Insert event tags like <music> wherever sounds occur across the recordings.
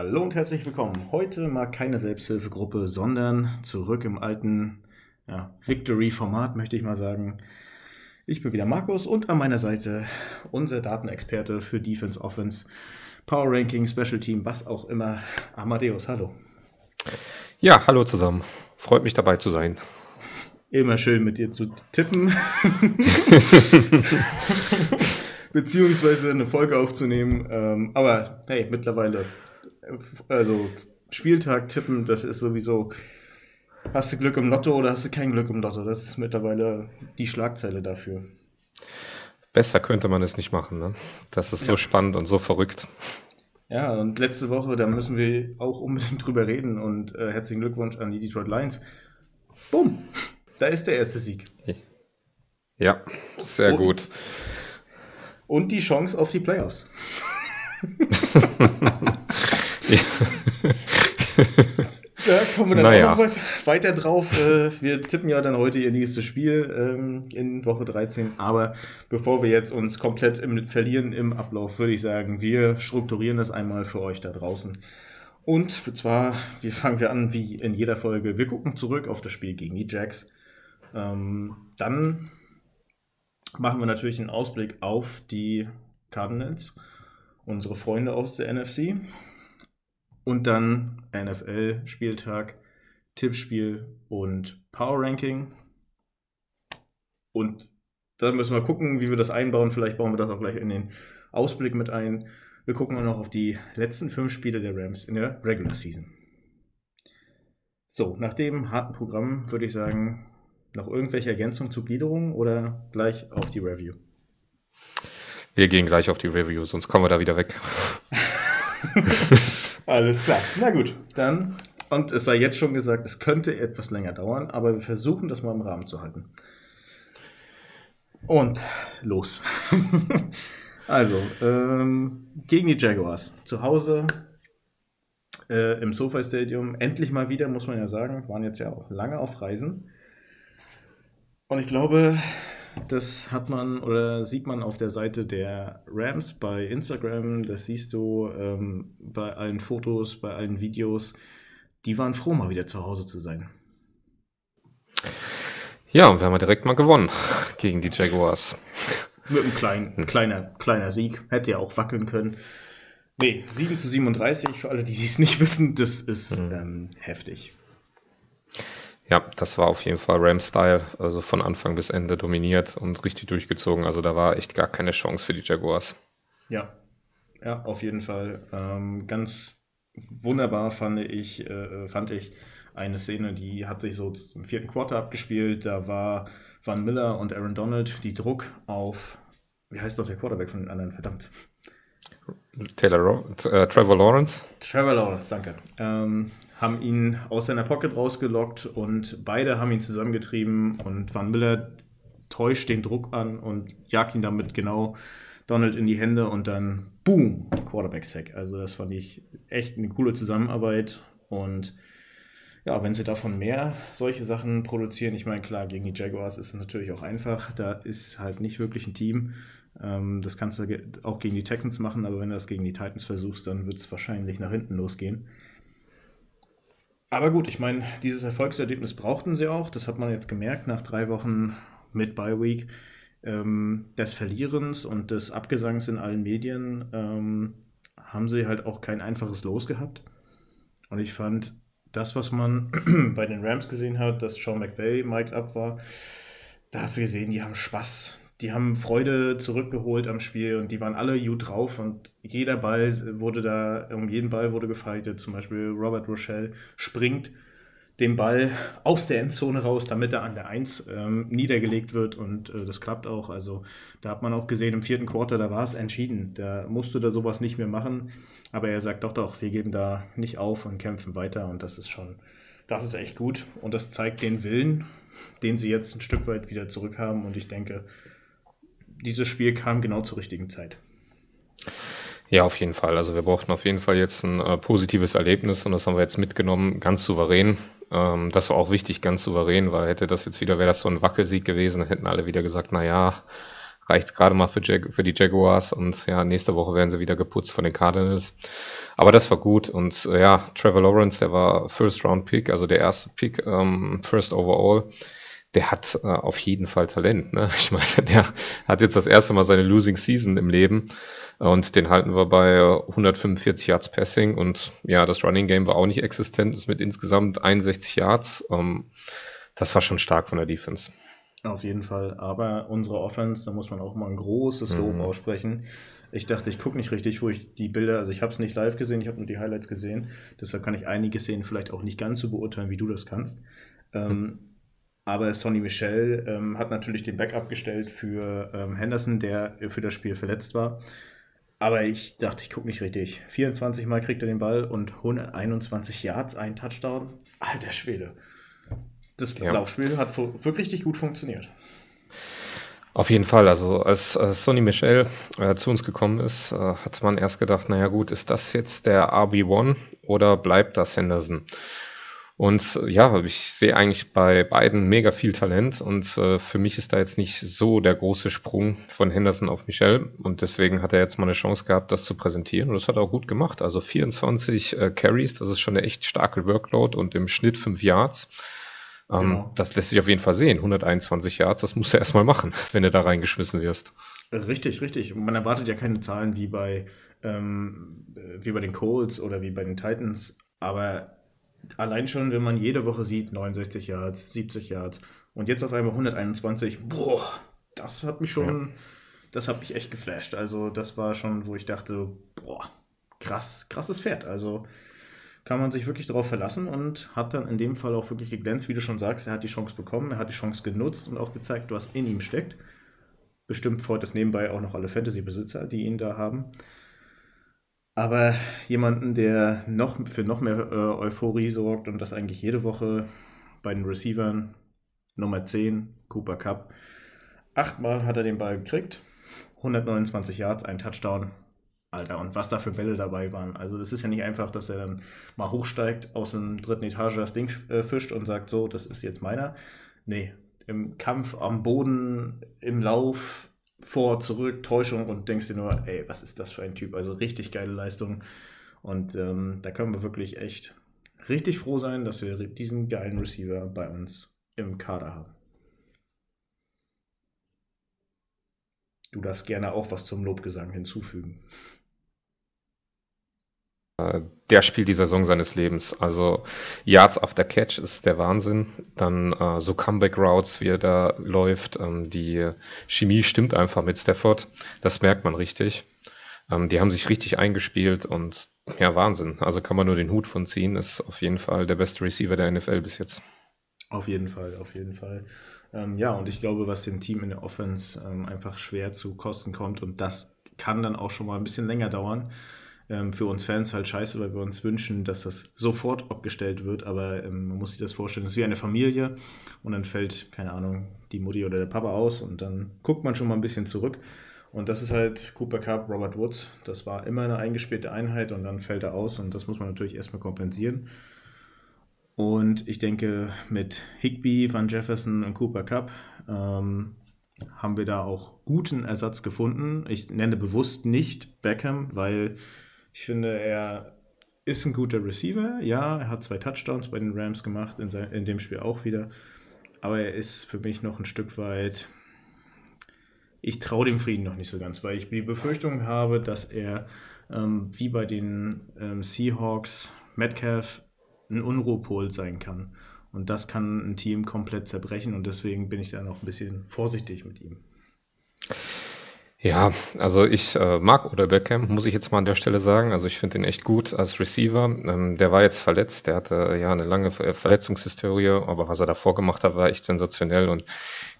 Hallo und herzlich willkommen. Heute mal keine Selbsthilfegruppe, sondern zurück im alten ja, Victory-Format, möchte ich mal sagen. Ich bin wieder Markus und an meiner Seite unser Datenexperte für Defense, Offense, Power Ranking, Special Team, was auch immer. Amadeus, hallo. Ja, hallo zusammen. Freut mich dabei zu sein. Immer schön mit dir zu tippen. <laughs> <laughs> Beziehungsweise eine Folge aufzunehmen. Ähm, aber hey, mittlerweile, also Spieltag tippen, das ist sowieso. Hast du Glück im Lotto oder hast du kein Glück im Lotto? Das ist mittlerweile die Schlagzeile dafür. Besser könnte man es nicht machen, ne? Das ist so ja. spannend und so verrückt. Ja, und letzte Woche, da müssen wir auch unbedingt <laughs> drüber reden und äh, herzlichen Glückwunsch an die Detroit Lions. Bumm, da ist der erste Sieg. Ja, sehr und, gut. Und die Chance auf die Playoffs. <laughs> Da kommen wir dann naja. auch noch weiter drauf. Äh, wir tippen ja dann heute ihr nächstes Spiel ähm, in Woche 13. Aber bevor wir jetzt uns komplett im, verlieren im Ablauf, würde ich sagen, wir strukturieren das einmal für euch da draußen. Und zwar, wir fangen wir an wie in jeder Folge. Wir gucken zurück auf das Spiel gegen die Jacks. Ähm, dann machen wir natürlich einen Ausblick auf die Cardinals, unsere Freunde aus der NFC. Und dann NFL-Spieltag, Tippspiel und Power Ranking. Und da müssen wir gucken, wie wir das einbauen. Vielleicht bauen wir das auch gleich in den Ausblick mit ein. Wir gucken auch noch auf die letzten fünf Spiele der Rams in der Regular Season. So, nach dem harten Programm würde ich sagen, noch irgendwelche Ergänzungen zur Gliederung oder gleich auf die Review? Wir gehen gleich auf die Review, sonst kommen wir da wieder weg. <laughs> <laughs> Alles klar. Na gut, dann. Und es sei jetzt schon gesagt, es könnte etwas länger dauern, aber wir versuchen das mal im Rahmen zu halten. Und los. <laughs> also, ähm, gegen die Jaguars. Zu Hause äh, im SoFi Stadium. Endlich mal wieder, muss man ja sagen. Waren jetzt ja auch lange auf Reisen. Und ich glaube, das hat man oder sieht man auf der Seite der Rams bei Instagram. Das siehst du ähm, bei allen Fotos, bei allen Videos. Die waren froh, mal wieder zu Hause zu sein. Ja, und wir haben ja direkt mal gewonnen <laughs> gegen die Jaguars. Mit einem kleinen, kleiner, kleiner Sieg. Hätte ja auch wackeln können. Nee, 7 zu 37, für alle, die es nicht wissen, das ist mhm. ähm, heftig. Ja, das war auf jeden Fall Ram-Style, also von Anfang bis Ende dominiert und richtig durchgezogen. Also da war echt gar keine Chance für die Jaguars. Ja, ja, auf jeden Fall. Ähm, ganz wunderbar fand ich, äh, fand ich eine Szene, die hat sich so im vierten Quarter abgespielt. Da war Van Miller und Aaron Donald, die Druck auf, wie heißt doch der Quarterback von den anderen, verdammt. Taylor, äh, Trevor Lawrence. Trevor Lawrence, danke. Ähm, haben ihn aus seiner Pocket rausgelockt und beide haben ihn zusammengetrieben und Van Miller täuscht den Druck an und jagt ihn damit genau Donald in die Hände und dann boom, Quarterback-Sack. Also das fand ich echt eine coole Zusammenarbeit und ja, wenn sie davon mehr solche Sachen produzieren, ich meine, klar, gegen die Jaguars ist es natürlich auch einfach, da ist halt nicht wirklich ein Team. Ähm, das kannst du auch gegen die Texans machen, aber wenn du das gegen die Titans versuchst, dann wird es wahrscheinlich nach hinten losgehen. Aber gut, ich meine, dieses Erfolgserlebnis brauchten sie auch. Das hat man jetzt gemerkt nach drei Wochen mit Bye Week ähm, des Verlierens und des Abgesangs in allen Medien ähm, haben sie halt auch kein einfaches Los gehabt. Und ich fand das, was man <clears throat> bei den Rams gesehen hat, dass Sean McVay mic'd up war, da hast du gesehen, die haben Spaß die haben Freude zurückgeholt am Spiel und die waren alle gut drauf und jeder Ball wurde da, um jeden Ball wurde gefightet. Zum Beispiel Robert Rochelle springt den Ball aus der Endzone raus, damit er an der 1 ähm, niedergelegt wird und äh, das klappt auch. Also da hat man auch gesehen, im vierten Quarter, da war es entschieden. Da musste da sowas nicht mehr machen. Aber er sagt doch, doch, wir geben da nicht auf und kämpfen weiter und das ist schon, das ist echt gut und das zeigt den Willen, den sie jetzt ein Stück weit wieder zurückhaben und ich denke, dieses Spiel kam genau zur richtigen Zeit. Ja, auf jeden Fall. Also wir brauchten auf jeden Fall jetzt ein äh, positives Erlebnis und das haben wir jetzt mitgenommen, ganz souverän. Ähm, das war auch wichtig, ganz souverän, weil hätte das jetzt wieder, wäre das so ein Wackelsieg gewesen, hätten alle wieder gesagt, na ja, reicht es gerade mal für, Jag für die Jaguars und ja, nächste Woche werden sie wieder geputzt von den Cardinals. Aber das war gut und äh, ja, Trevor Lawrence, der war First Round Pick, also der erste Pick, ähm, First Overall der hat äh, auf jeden Fall Talent. Ne? <laughs> Ich meine, der hat jetzt das erste Mal seine Losing Season im Leben und den halten wir bei 145 Yards Passing und ja, das Running Game war auch nicht existent, ist mit insgesamt 61 Yards. Ähm, das war schon stark von der Defense. Auf jeden Fall. Aber unsere Offense, da muss man auch mal ein großes Lob mhm. aussprechen. Ich dachte, ich gucke nicht richtig, wo ich die Bilder, also ich habe es nicht live gesehen, ich habe nur die Highlights gesehen. Deshalb kann ich einiges sehen, vielleicht auch nicht ganz so beurteilen, wie du das kannst. Ähm, aber Sonny Michel ähm, hat natürlich den Backup gestellt für ähm, Henderson, der für das Spiel verletzt war. Aber ich dachte, ich gucke nicht richtig. 24 Mal kriegt er den Ball und 121 Yards, ein Touchdown. Alter Schwede. Das ja. Laufspiel hat wirklich richtig gut funktioniert. Auf jeden Fall. Also als, als Sonny Michel äh, zu uns gekommen ist, äh, hat man erst gedacht, naja gut, ist das jetzt der RB1 oder bleibt das Henderson? Und ja, ich sehe eigentlich bei beiden mega viel Talent und äh, für mich ist da jetzt nicht so der große Sprung von Henderson auf Michel und deswegen hat er jetzt mal eine Chance gehabt, das zu präsentieren und das hat er auch gut gemacht. Also 24 äh, Carries, das ist schon eine echt starke Workload und im Schnitt 5 Yards. Ähm, genau. Das lässt sich auf jeden Fall sehen. 121 Yards, das musst du erstmal machen, <laughs> wenn du da reingeschmissen wirst. Richtig, richtig. Man erwartet ja keine Zahlen wie bei, ähm, wie bei den Colts oder wie bei den Titans, aber allein schon, wenn man jede Woche sieht, 69 Yards, 70 Yards und jetzt auf einmal 121, boah, das hat mich schon, ja. das hat mich echt geflasht. Also das war schon, wo ich dachte, boah, krass, krasses Pferd. Also kann man sich wirklich darauf verlassen und hat dann in dem Fall auch wirklich geglänzt, wie du schon sagst, er hat die Chance bekommen, er hat die Chance genutzt und auch gezeigt, was in ihm steckt. Bestimmt freut es nebenbei auch noch alle Fantasy-Besitzer, die ihn da haben. Aber jemanden, der noch für noch mehr äh, Euphorie sorgt und das eigentlich jede Woche bei den Receivern, Nummer 10, Cooper Cup. Achtmal hat er den Ball gekriegt, 129 Yards, ein Touchdown. Alter, und was da für Bälle dabei waren. Also es ist ja nicht einfach, dass er dann mal hochsteigt, aus dem dritten Etage das Ding äh, fischt und sagt, so, das ist jetzt meiner. Nee, im Kampf am Boden, im Lauf, vor, zurück, Täuschung und denkst dir nur, ey, was ist das für ein Typ? Also richtig geile Leistung. Und ähm, da können wir wirklich echt richtig froh sein, dass wir diesen geilen Receiver bei uns im Kader haben. Du darfst gerne auch was zum Lobgesang hinzufügen der spielt die Saison seines Lebens. Also Yards after Catch ist der Wahnsinn. Dann äh, so Comeback Routes, wie er da läuft. Ähm, die Chemie stimmt einfach mit Stafford. Das merkt man richtig. Ähm, die haben sich richtig eingespielt und ja, Wahnsinn. Also kann man nur den Hut von ziehen. Ist auf jeden Fall der beste Receiver der NFL bis jetzt. Auf jeden Fall, auf jeden Fall. Ähm, ja, und ich glaube, was dem Team in der Offense ähm, einfach schwer zu Kosten kommt und das kann dann auch schon mal ein bisschen länger dauern ähm, für uns Fans halt scheiße, weil wir uns wünschen, dass das sofort abgestellt wird. Aber ähm, man muss sich das vorstellen, es ist wie eine Familie und dann fällt, keine Ahnung, die Mutti oder der Papa aus und dann guckt man schon mal ein bisschen zurück. Und das ist halt Cooper Cup, Robert Woods. Das war immer eine eingespielte Einheit und dann fällt er aus und das muss man natürlich erstmal kompensieren. Und ich denke, mit Higby, Van Jefferson und Cooper Cup ähm, haben wir da auch guten Ersatz gefunden. Ich nenne bewusst nicht Beckham, weil ich finde, er ist ein guter Receiver. Ja, er hat zwei Touchdowns bei den Rams gemacht, in, in dem Spiel auch wieder. Aber er ist für mich noch ein Stück weit. Ich traue dem Frieden noch nicht so ganz, weil ich die Befürchtung habe, dass er ähm, wie bei den ähm, Seahawks Metcalf ein Unruhepol sein kann. Und das kann ein Team komplett zerbrechen und deswegen bin ich da noch ein bisschen vorsichtig mit ihm. Ja, also ich äh, mag Oder Beckham, muss ich jetzt mal an der Stelle sagen. Also ich finde ihn echt gut als Receiver. Ähm, der war jetzt verletzt, der hatte ja eine lange Verletzungshistorie, aber was er davor gemacht hat, war echt sensationell. Und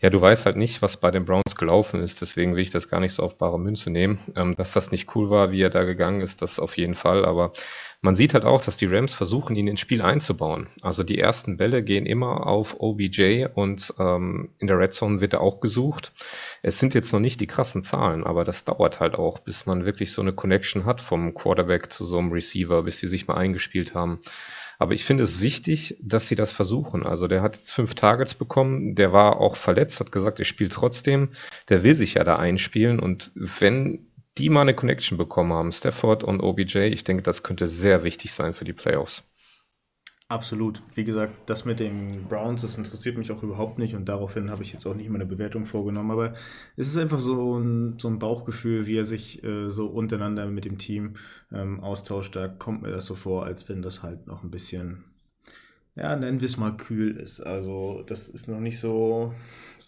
ja, du weißt halt nicht, was bei den Browns gelaufen ist, deswegen will ich das gar nicht so auf bare Münze nehmen. Ähm, dass das nicht cool war, wie er da gegangen ist, das auf jeden Fall. Aber man sieht halt auch, dass die Rams versuchen, ihn ins Spiel einzubauen. Also die ersten Bälle gehen immer auf OBJ und ähm, in der Red Zone wird er auch gesucht. Es sind jetzt noch nicht die krassen Zahlen, aber das dauert halt auch, bis man wirklich so eine Connection hat vom Quarterback zu so einem Receiver, bis die sich mal eingespielt haben. Aber ich finde es wichtig, dass sie das versuchen. Also der hat jetzt fünf Targets bekommen, der war auch verletzt, hat gesagt, ich spiele trotzdem. Der will sich ja da einspielen und wenn die mal eine Connection bekommen haben, Stafford und OBJ, ich denke, das könnte sehr wichtig sein für die Playoffs. Absolut. Wie gesagt, das mit den Browns, das interessiert mich auch überhaupt nicht und daraufhin habe ich jetzt auch nicht meine Bewertung vorgenommen. Aber es ist einfach so ein, so ein Bauchgefühl, wie er sich äh, so untereinander mit dem Team ähm, austauscht. Da kommt mir das so vor, als wenn das halt noch ein bisschen, ja, nennen wir es mal kühl ist. Also, das ist noch nicht so,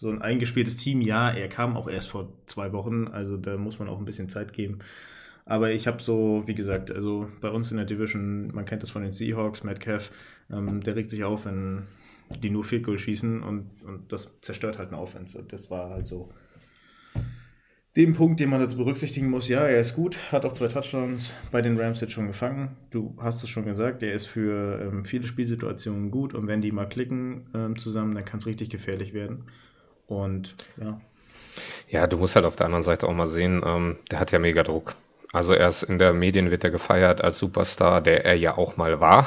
so ein eingespieltes Team. Ja, er kam auch erst vor zwei Wochen, also da muss man auch ein bisschen Zeit geben. Aber ich habe so, wie gesagt, also bei uns in der Division, man kennt das von den Seahawks, Metcalf, ähm, der regt sich auf, wenn die nur Field Goal schießen und, und das zerstört halt eine Offense. Das war halt so den Punkt, den man dazu berücksichtigen muss. Ja, er ist gut, hat auch zwei Touchdowns bei den Rams jetzt schon gefangen. Du hast es schon gesagt, er ist für ähm, viele Spielsituationen gut und wenn die mal klicken ähm, zusammen, dann kann es richtig gefährlich werden. Und ja. Ja, du musst halt auf der anderen Seite auch mal sehen, ähm, der hat ja mega Druck. Also erst in der Medien wird er gefeiert als Superstar, der er ja auch mal war.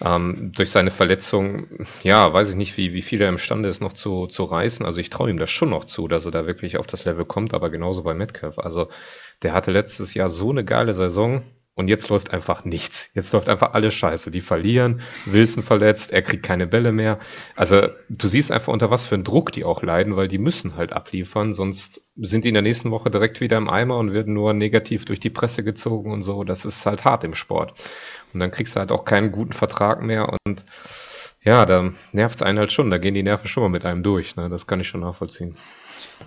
Ähm, durch seine Verletzung, ja, weiß ich nicht, wie, wie viel er imstande ist, noch zu, zu reißen. Also ich traue ihm das schon noch zu, dass er da wirklich auf das Level kommt, aber genauso bei Metcalf. Also der hatte letztes Jahr so eine geile Saison. Und jetzt läuft einfach nichts. Jetzt läuft einfach alles scheiße. Die verlieren, Wilson verletzt, er kriegt keine Bälle mehr. Also du siehst einfach unter was für einen Druck die auch leiden, weil die müssen halt abliefern, sonst sind die in der nächsten Woche direkt wieder im Eimer und werden nur negativ durch die Presse gezogen und so. Das ist halt hart im Sport. Und dann kriegst du halt auch keinen guten Vertrag mehr und ja, da nervt es einen halt schon. Da gehen die Nerven schon mal mit einem durch. Ne? Das kann ich schon nachvollziehen.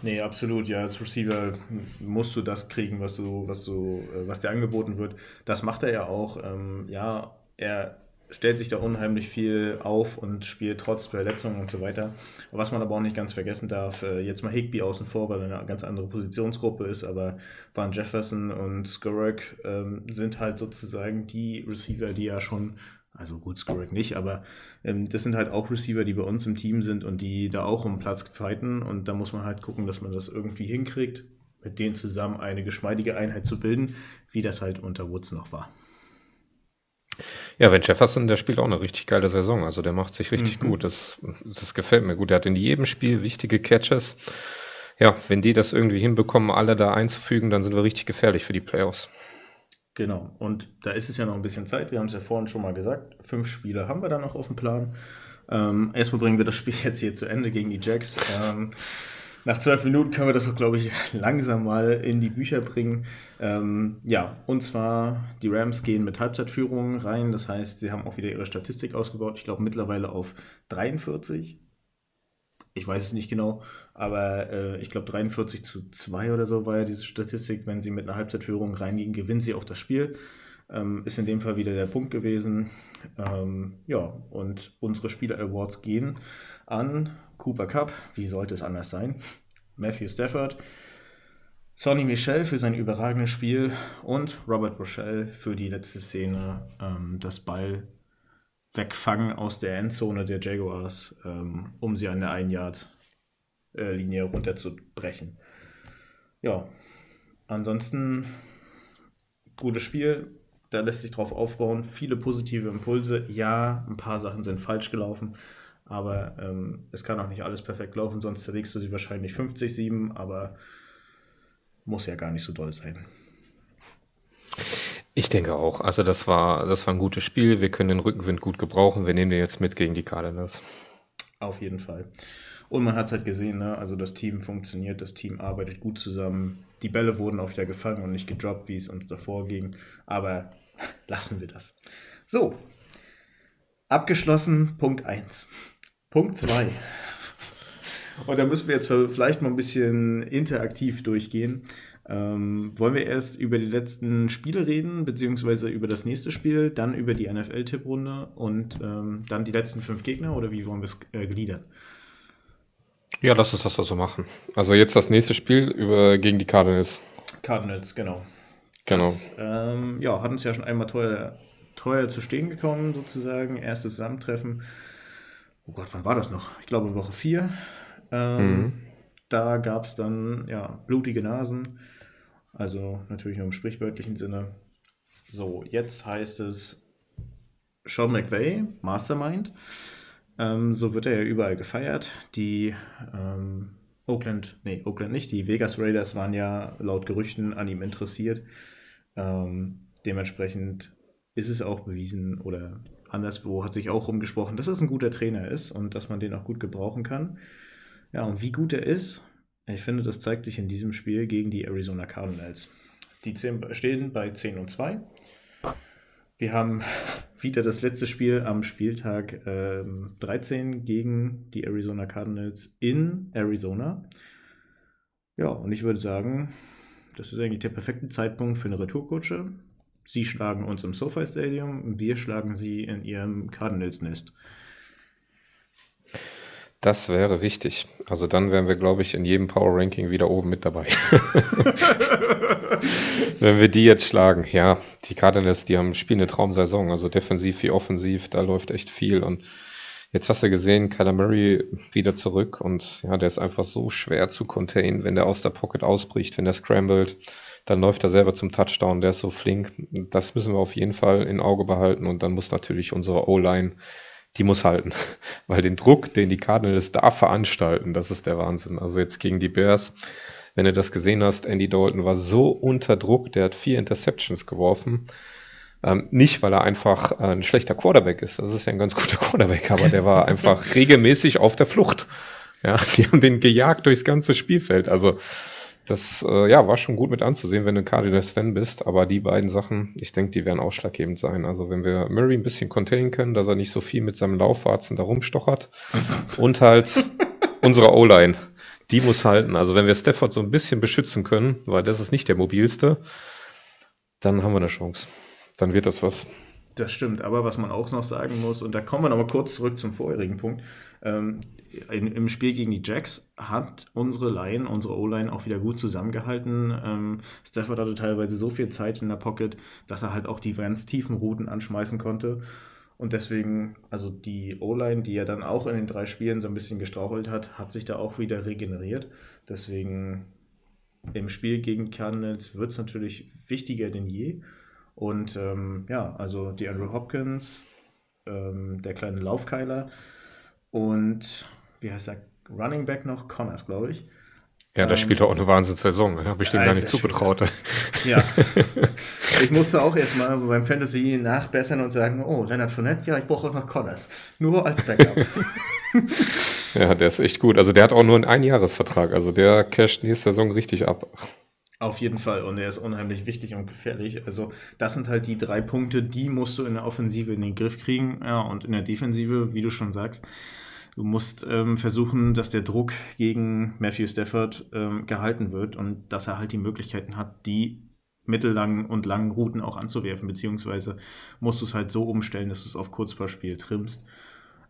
Nee, absolut. Ja, als Receiver musst du das kriegen, was du, was du, äh, was dir angeboten wird. Das macht er ja auch. Ähm, ja, er stellt sich da unheimlich viel auf und spielt trotz Verletzungen und so weiter. Was man aber auch nicht ganz vergessen darf, äh, jetzt mal Higby außen vor, weil er eine ganz andere Positionsgruppe ist, aber Van Jefferson und Skurrock ähm, sind halt sozusagen die Receiver, die ja schon also gut, Skurrick nicht, aber ähm, das sind halt auch Receiver, die bei uns im Team sind und die da auch um Platz fighten. Und da muss man halt gucken, dass man das irgendwie hinkriegt, mit denen zusammen eine geschmeidige Einheit zu bilden, wie das halt unter Woods noch war. Ja, wenn Jefferson, der spielt auch eine richtig geile Saison. Also der macht sich richtig mhm. gut. Das, das gefällt mir gut. Der hat in jedem Spiel wichtige Catches. Ja, wenn die das irgendwie hinbekommen, alle da einzufügen, dann sind wir richtig gefährlich für die Playoffs. Genau, und da ist es ja noch ein bisschen Zeit. Wir haben es ja vorhin schon mal gesagt. Fünf Spiele haben wir da noch auf dem Plan. Ähm, erstmal bringen wir das Spiel <laughs> jetzt hier zu Ende gegen die Jacks. Ähm, nach zwölf Minuten können wir das auch, glaube ich, <laughs> langsam mal in die Bücher bringen. Ähm, ja, und zwar die Rams gehen mit Halbzeitführung rein. Das heißt, sie haben auch wieder ihre Statistik ausgebaut. Ich glaube mittlerweile auf 43 ich weiß es nicht genau, aber äh, ich glaube 43 zu 2 oder so war ja diese Statistik. Wenn sie mit einer Halbzeitführung reingehen, gewinnen sie auch das Spiel. Ähm, ist in dem Fall wieder der Punkt gewesen. Ähm, ja, und unsere Spieler-Awards gehen an Cooper Cup, wie sollte es anders sein? Matthew Stafford, Sonny Michel für sein überragendes Spiel und Robert Rochelle für die letzte Szene, ähm, das Ball wegfangen aus der Endzone der Jaguars, ähm, um sie an der 1-Yard-Linie runterzubrechen. Ja, ansonsten gutes Spiel. Da lässt sich drauf aufbauen. Viele positive Impulse. Ja, ein paar Sachen sind falsch gelaufen. Aber ähm, es kann auch nicht alles perfekt laufen, sonst zerlegst du sie wahrscheinlich 50-7, aber muss ja gar nicht so doll sein. Ich denke auch. Also das war, das war ein gutes Spiel. Wir können den Rückenwind gut gebrauchen. Wir nehmen den jetzt mit gegen die Cardinals. Auf jeden Fall. Und man hat es halt gesehen, ne? also das Team funktioniert, das Team arbeitet gut zusammen. Die Bälle wurden auch wieder gefangen und nicht gedroppt, wie es uns davor ging. Aber <laughs> lassen wir das. So, abgeschlossen, Punkt 1. Punkt 2. Und da müssen wir jetzt vielleicht mal ein bisschen interaktiv durchgehen. Ähm, wollen wir erst über die letzten Spiele reden, beziehungsweise über das nächste Spiel, dann über die NFL-Tipprunde und ähm, dann die letzten fünf Gegner oder wie wollen wir es äh, gliedern? Ja, lass uns das so machen. Also jetzt das nächste Spiel über, gegen die Cardinals. Cardinals, genau. Genau. Das, ähm, ja, hat uns ja schon einmal teuer, teuer zu stehen gekommen, sozusagen. Erstes Zusammentreffen. Oh Gott, wann war das noch? Ich glaube Woche 4. Ähm, mhm. Da gab es dann ja, blutige Nasen. Also natürlich nur im sprichwörtlichen Sinne. So, jetzt heißt es Sean McVay, Mastermind. Ähm, so wird er ja überall gefeiert. Die ähm, Oakland, nee, Oakland nicht, die Vegas Raiders waren ja laut Gerüchten an ihm interessiert. Ähm, dementsprechend ist es auch bewiesen oder anderswo hat sich auch rumgesprochen, dass es ein guter Trainer ist und dass man den auch gut gebrauchen kann. Ja, und wie gut er ist, ich finde, das zeigt sich in diesem Spiel gegen die Arizona Cardinals. Die stehen bei 10 und 2. Wir haben wieder das letzte Spiel am Spieltag ähm, 13 gegen die Arizona Cardinals in Arizona. Ja, und ich würde sagen, das ist eigentlich der perfekte Zeitpunkt für eine Retourkutsche. Sie schlagen uns im SoFi Stadium, wir schlagen sie in ihrem Cardinals-Nest. Das wäre wichtig. Also dann wären wir, glaube ich, in jedem Power Ranking wieder oben mit dabei. <laughs> Wenn wir die jetzt schlagen, ja, die Cardinals, die haben spielen eine Traumsaison, also defensiv wie offensiv, da läuft echt viel. Und jetzt hast du gesehen, Kyler Murray wieder zurück. Und ja, der ist einfach so schwer zu containen, wenn der aus der Pocket ausbricht, wenn der scrambled, dann läuft er selber zum Touchdown, der ist so flink. Das müssen wir auf jeden Fall in Auge behalten. Und dann muss natürlich unsere O-Line die muss halten. <laughs> Weil den Druck, den die Cardinals da veranstalten, das ist der Wahnsinn. Also jetzt gegen die Bears, wenn du das gesehen hast, Andy Dalton war so unter Druck, der hat vier Interceptions geworfen. Ähm, nicht, weil er einfach ein schlechter Quarterback ist. Das ist ja ein ganz guter Quarterback, aber der war einfach <laughs> regelmäßig auf der Flucht. Ja, <laughs> die haben den gejagt durchs ganze Spielfeld. Also das äh, ja, war schon gut mit anzusehen, wenn du Cardinals-Fan bist, aber die beiden Sachen, ich denke, die werden ausschlaggebend sein. Also wenn wir Murray ein bisschen containen können, dass er nicht so viel mit seinem Laufwarzen da rumstochert <laughs> und halt unsere O-Line, die muss halten. Also wenn wir Stafford so ein bisschen beschützen können, weil das ist nicht der mobilste, dann haben wir eine Chance. Dann wird das was. Das stimmt, aber was man auch noch sagen muss, und da kommen wir nochmal kurz zurück zum vorherigen Punkt, ähm, im Spiel gegen die Jacks hat unsere Line, unsere O-Line auch wieder gut zusammengehalten. Ähm, Stafford hatte teilweise so viel Zeit in der Pocket, dass er halt auch die ganz tiefen Routen anschmeißen konnte. Und deswegen, also die O-Line, die ja dann auch in den drei Spielen so ein bisschen gestrauchelt hat, hat sich da auch wieder regeneriert. Deswegen im Spiel gegen Cardinals wird es natürlich wichtiger denn je. Und ähm, ja, also die Andrew Hopkins, ähm, der kleine Laufkeiler und wie heißt der Running Back noch? Connors, glaube ich. Ja, der ähm, spielt auch eine Wahnsinnssaison. Habe ich dem gar nicht zugetraut. Ja. ich musste auch erstmal beim Fantasy nachbessern und sagen, oh, Leonard Fournette, ja, ich brauche auch noch Connors. Nur als Backup. <laughs> ja, der ist echt gut. Also der hat auch nur einen Einjahresvertrag. Also der casht nächste Saison richtig ab. Auf jeden Fall. Und er ist unheimlich wichtig und gefährlich. Also, das sind halt die drei Punkte, die musst du in der Offensive in den Griff kriegen. Ja, und in der Defensive, wie du schon sagst, du musst ähm, versuchen, dass der Druck gegen Matthew Stafford ähm, gehalten wird und dass er halt die Möglichkeiten hat, die mittellangen und langen Routen auch anzuwerfen, beziehungsweise musst du es halt so umstellen, dass du es auf Kurzpassspiel trimmst.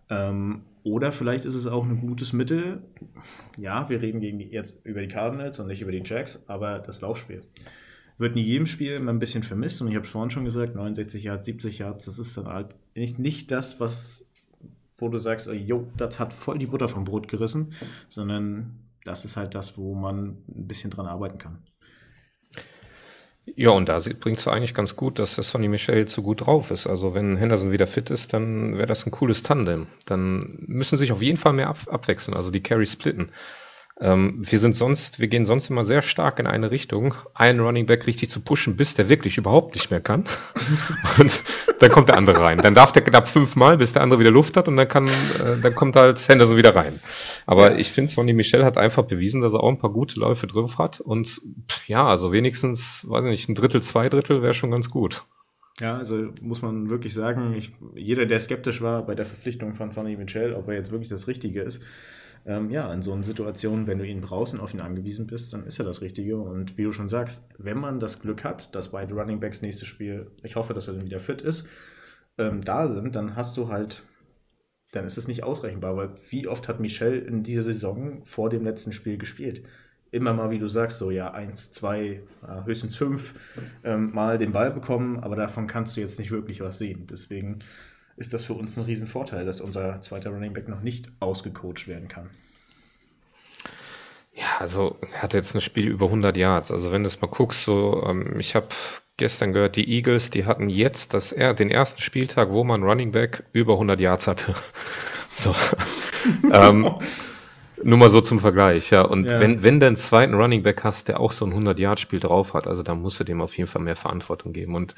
Ähm, oder vielleicht ist es auch ein gutes Mittel. Ja, wir reden die, jetzt über die Cardinals und nicht über die Jacks, aber das Laufspiel wird in jedem Spiel immer ein bisschen vermisst. Und ich habe es vorhin schon gesagt, 69 Yards, 70 Yards, das ist dann halt nicht, nicht das, was, wo du sagst, jo, das hat voll die Butter vom Brot gerissen, sondern das ist halt das, wo man ein bisschen dran arbeiten kann. Ja, und da bringt es eigentlich ganz gut, dass der Sonny Michel jetzt so gut drauf ist. Also wenn Henderson wieder fit ist, dann wäre das ein cooles Tandem. Dann müssen sich auf jeden Fall mehr ab abwechseln, also die Carry splitten. Ähm, wir sind sonst, wir gehen sonst immer sehr stark in eine Richtung, einen Running Back richtig zu pushen, bis der wirklich überhaupt nicht mehr kann. <laughs> und dann kommt der andere rein. Dann darf der knapp fünfmal, bis der andere wieder Luft hat und dann kann, äh, dann kommt halt Henderson wieder rein. Aber ja. ich finde, Sonny Michel hat einfach bewiesen, dass er auch ein paar gute Läufe drauf hat und ja, also wenigstens, weiß ich nicht, ein Drittel, zwei Drittel wäre schon ganz gut. Ja, also muss man wirklich sagen, ich, jeder, der skeptisch war bei der Verpflichtung von Sonny Michel, ob er jetzt wirklich das Richtige ist, ähm, ja, in so einer Situation, wenn du ihn brauchst und auf ihn angewiesen bist, dann ist er das Richtige. Und wie du schon sagst, wenn man das Glück hat, dass beide Running Backs nächstes Spiel, ich hoffe, dass er dann wieder fit ist, ähm, da sind, dann hast du halt, dann ist es nicht ausrechenbar, weil wie oft hat Michel in dieser Saison vor dem letzten Spiel gespielt? Immer mal, wie du sagst, so ja, eins, zwei, höchstens fünf ähm, Mal den Ball bekommen, aber davon kannst du jetzt nicht wirklich was sehen. Deswegen ist das für uns ein Riesenvorteil, dass unser zweiter Running Back noch nicht ausgecoacht werden kann. Ja, also er hat jetzt ein Spiel über 100 Yards. Also wenn du es mal guckst, so ähm, ich habe gestern gehört, die Eagles, die hatten jetzt das, den ersten Spieltag, wo man Running Back über 100 Yards hatte. <laughs> so. <laughs> ähm, nur mal so zum Vergleich, ja. Und ja. wenn, wenn du einen zweiten Running Back hast, der auch so ein 100-Yard-Spiel drauf hat, also dann musst du dem auf jeden Fall mehr Verantwortung geben. Und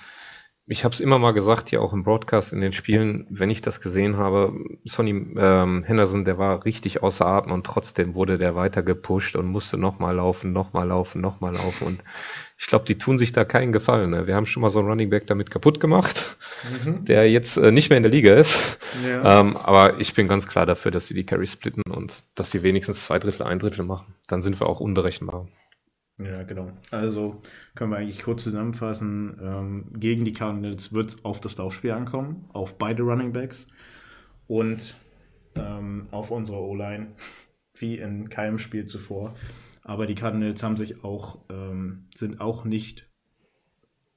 ich habe es immer mal gesagt, hier auch im Broadcast in den Spielen, wenn ich das gesehen habe, Sonny ähm, Henderson, der war richtig außer Atem und trotzdem wurde der weiter gepusht und musste nochmal laufen, nochmal laufen, nochmal laufen. Und ich glaube, die tun sich da keinen Gefallen. Ne? Wir haben schon mal so einen Running Back damit kaputt gemacht, mhm. der jetzt äh, nicht mehr in der Liga ist. Ja. Ähm, aber ich bin ganz klar dafür, dass sie die Carry splitten und dass sie wenigstens zwei Drittel, ein Drittel machen. Dann sind wir auch unberechenbar. Ja, genau. Also können wir eigentlich kurz zusammenfassen. Ähm, gegen die Cardinals wird es auf das Laufspiel ankommen, auf beide Running Backs und ähm, auf unsere O-Line, wie in keinem Spiel zuvor. Aber die Cardinals haben sich auch, ähm, sind auch nicht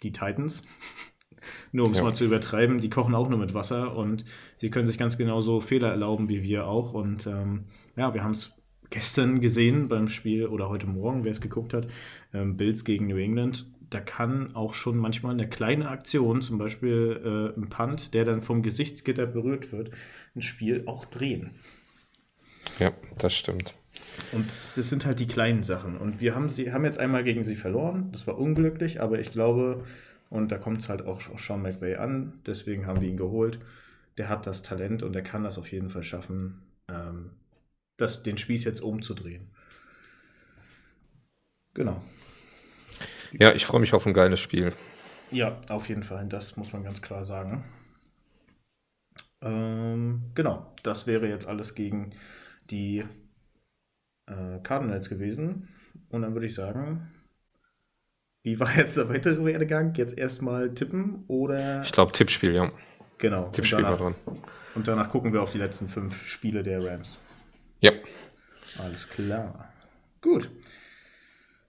die Titans. <laughs> nur um es ja. mal zu übertreiben, die kochen auch nur mit Wasser und sie können sich ganz genauso Fehler erlauben wie wir auch. Und ähm, ja, wir haben es gestern gesehen beim Spiel oder heute Morgen, wer es geguckt hat, ähm, Bills gegen New England. Da kann auch schon manchmal eine kleine Aktion, zum Beispiel äh, ein Punt, der dann vom Gesichtsgitter berührt wird, ein Spiel auch drehen. Ja, das stimmt. Und das sind halt die kleinen Sachen. Und wir haben sie haben jetzt einmal gegen sie verloren. Das war unglücklich, aber ich glaube, und da kommt es halt auch Sean McVay an, deswegen haben wir ihn geholt. Der hat das Talent und er kann das auf jeden Fall schaffen, ähm, das, den Spieß jetzt umzudrehen. Genau. Ja, ich freue mich auf ein geiles Spiel. Ja, auf jeden Fall. Das muss man ganz klar sagen. Ähm, genau, das wäre jetzt alles gegen die äh, Cardinals gewesen. Und dann würde ich sagen, wie war jetzt der weitere Werdegang? Jetzt erstmal tippen oder? Ich glaube Tippspiel, ja. Genau. Tippspiel danach, war dran. Und danach gucken wir auf die letzten fünf Spiele der Rams. Alles klar. Gut.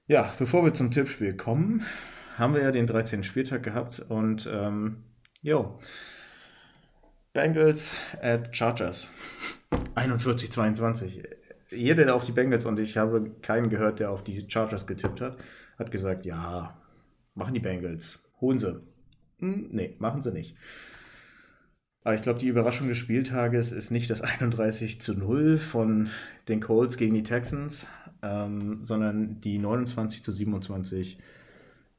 Ja, bevor wir zum Tippspiel kommen, haben wir ja den 13. Spieltag gehabt und ähm, jo. Bengals at Chargers. 41-22. Jeder, der auf die Bengals und ich habe keinen gehört, der auf die Chargers getippt hat, hat gesagt, ja, machen die Bengals. Holen sie. Hm, nee, machen sie nicht. Aber ich glaube, die Überraschung des Spieltages ist nicht das <laughs> 31 zu 0 von den Colts gegen die Texans, ähm, sondern die 29 zu 27.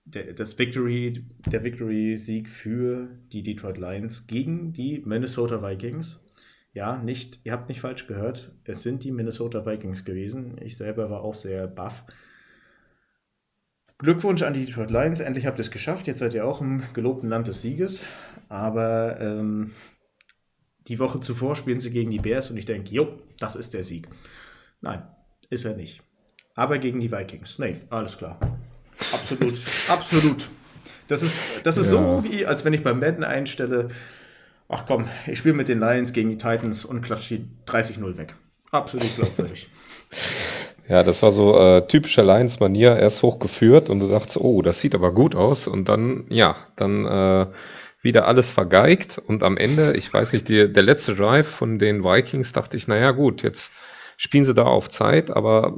Der, das Victory, der Victory-Sieg für die Detroit Lions gegen die Minnesota Vikings. Ja, nicht, ihr habt nicht falsch gehört. Es sind die Minnesota Vikings gewesen. Ich selber war auch sehr baff. Glückwunsch an die Detroit Lions. Endlich habt ihr es geschafft. Jetzt seid ihr auch im gelobten Land des Sieges. Aber ähm, die Woche zuvor spielen sie gegen die Bears und ich denke, jo, das ist der Sieg. Nein, ist er nicht. Aber gegen die Vikings. Nee, alles klar. Absolut, <laughs> absolut. Das ist, das ist ja. so, wie als wenn ich beim Madden einstelle, ach komm, ich spiele mit den Lions gegen die Titans und klatsche die 30-0 weg. Absolut glaubwürdig. <laughs> Ja, das war so äh, typischer Lions-Manier, erst hochgeführt und du dachtest, oh, das sieht aber gut aus. Und dann, ja, dann äh, wieder alles vergeigt. Und am Ende, ich weiß nicht, die, der letzte Drive von den Vikings dachte ich, naja gut, jetzt spielen sie da auf Zeit, aber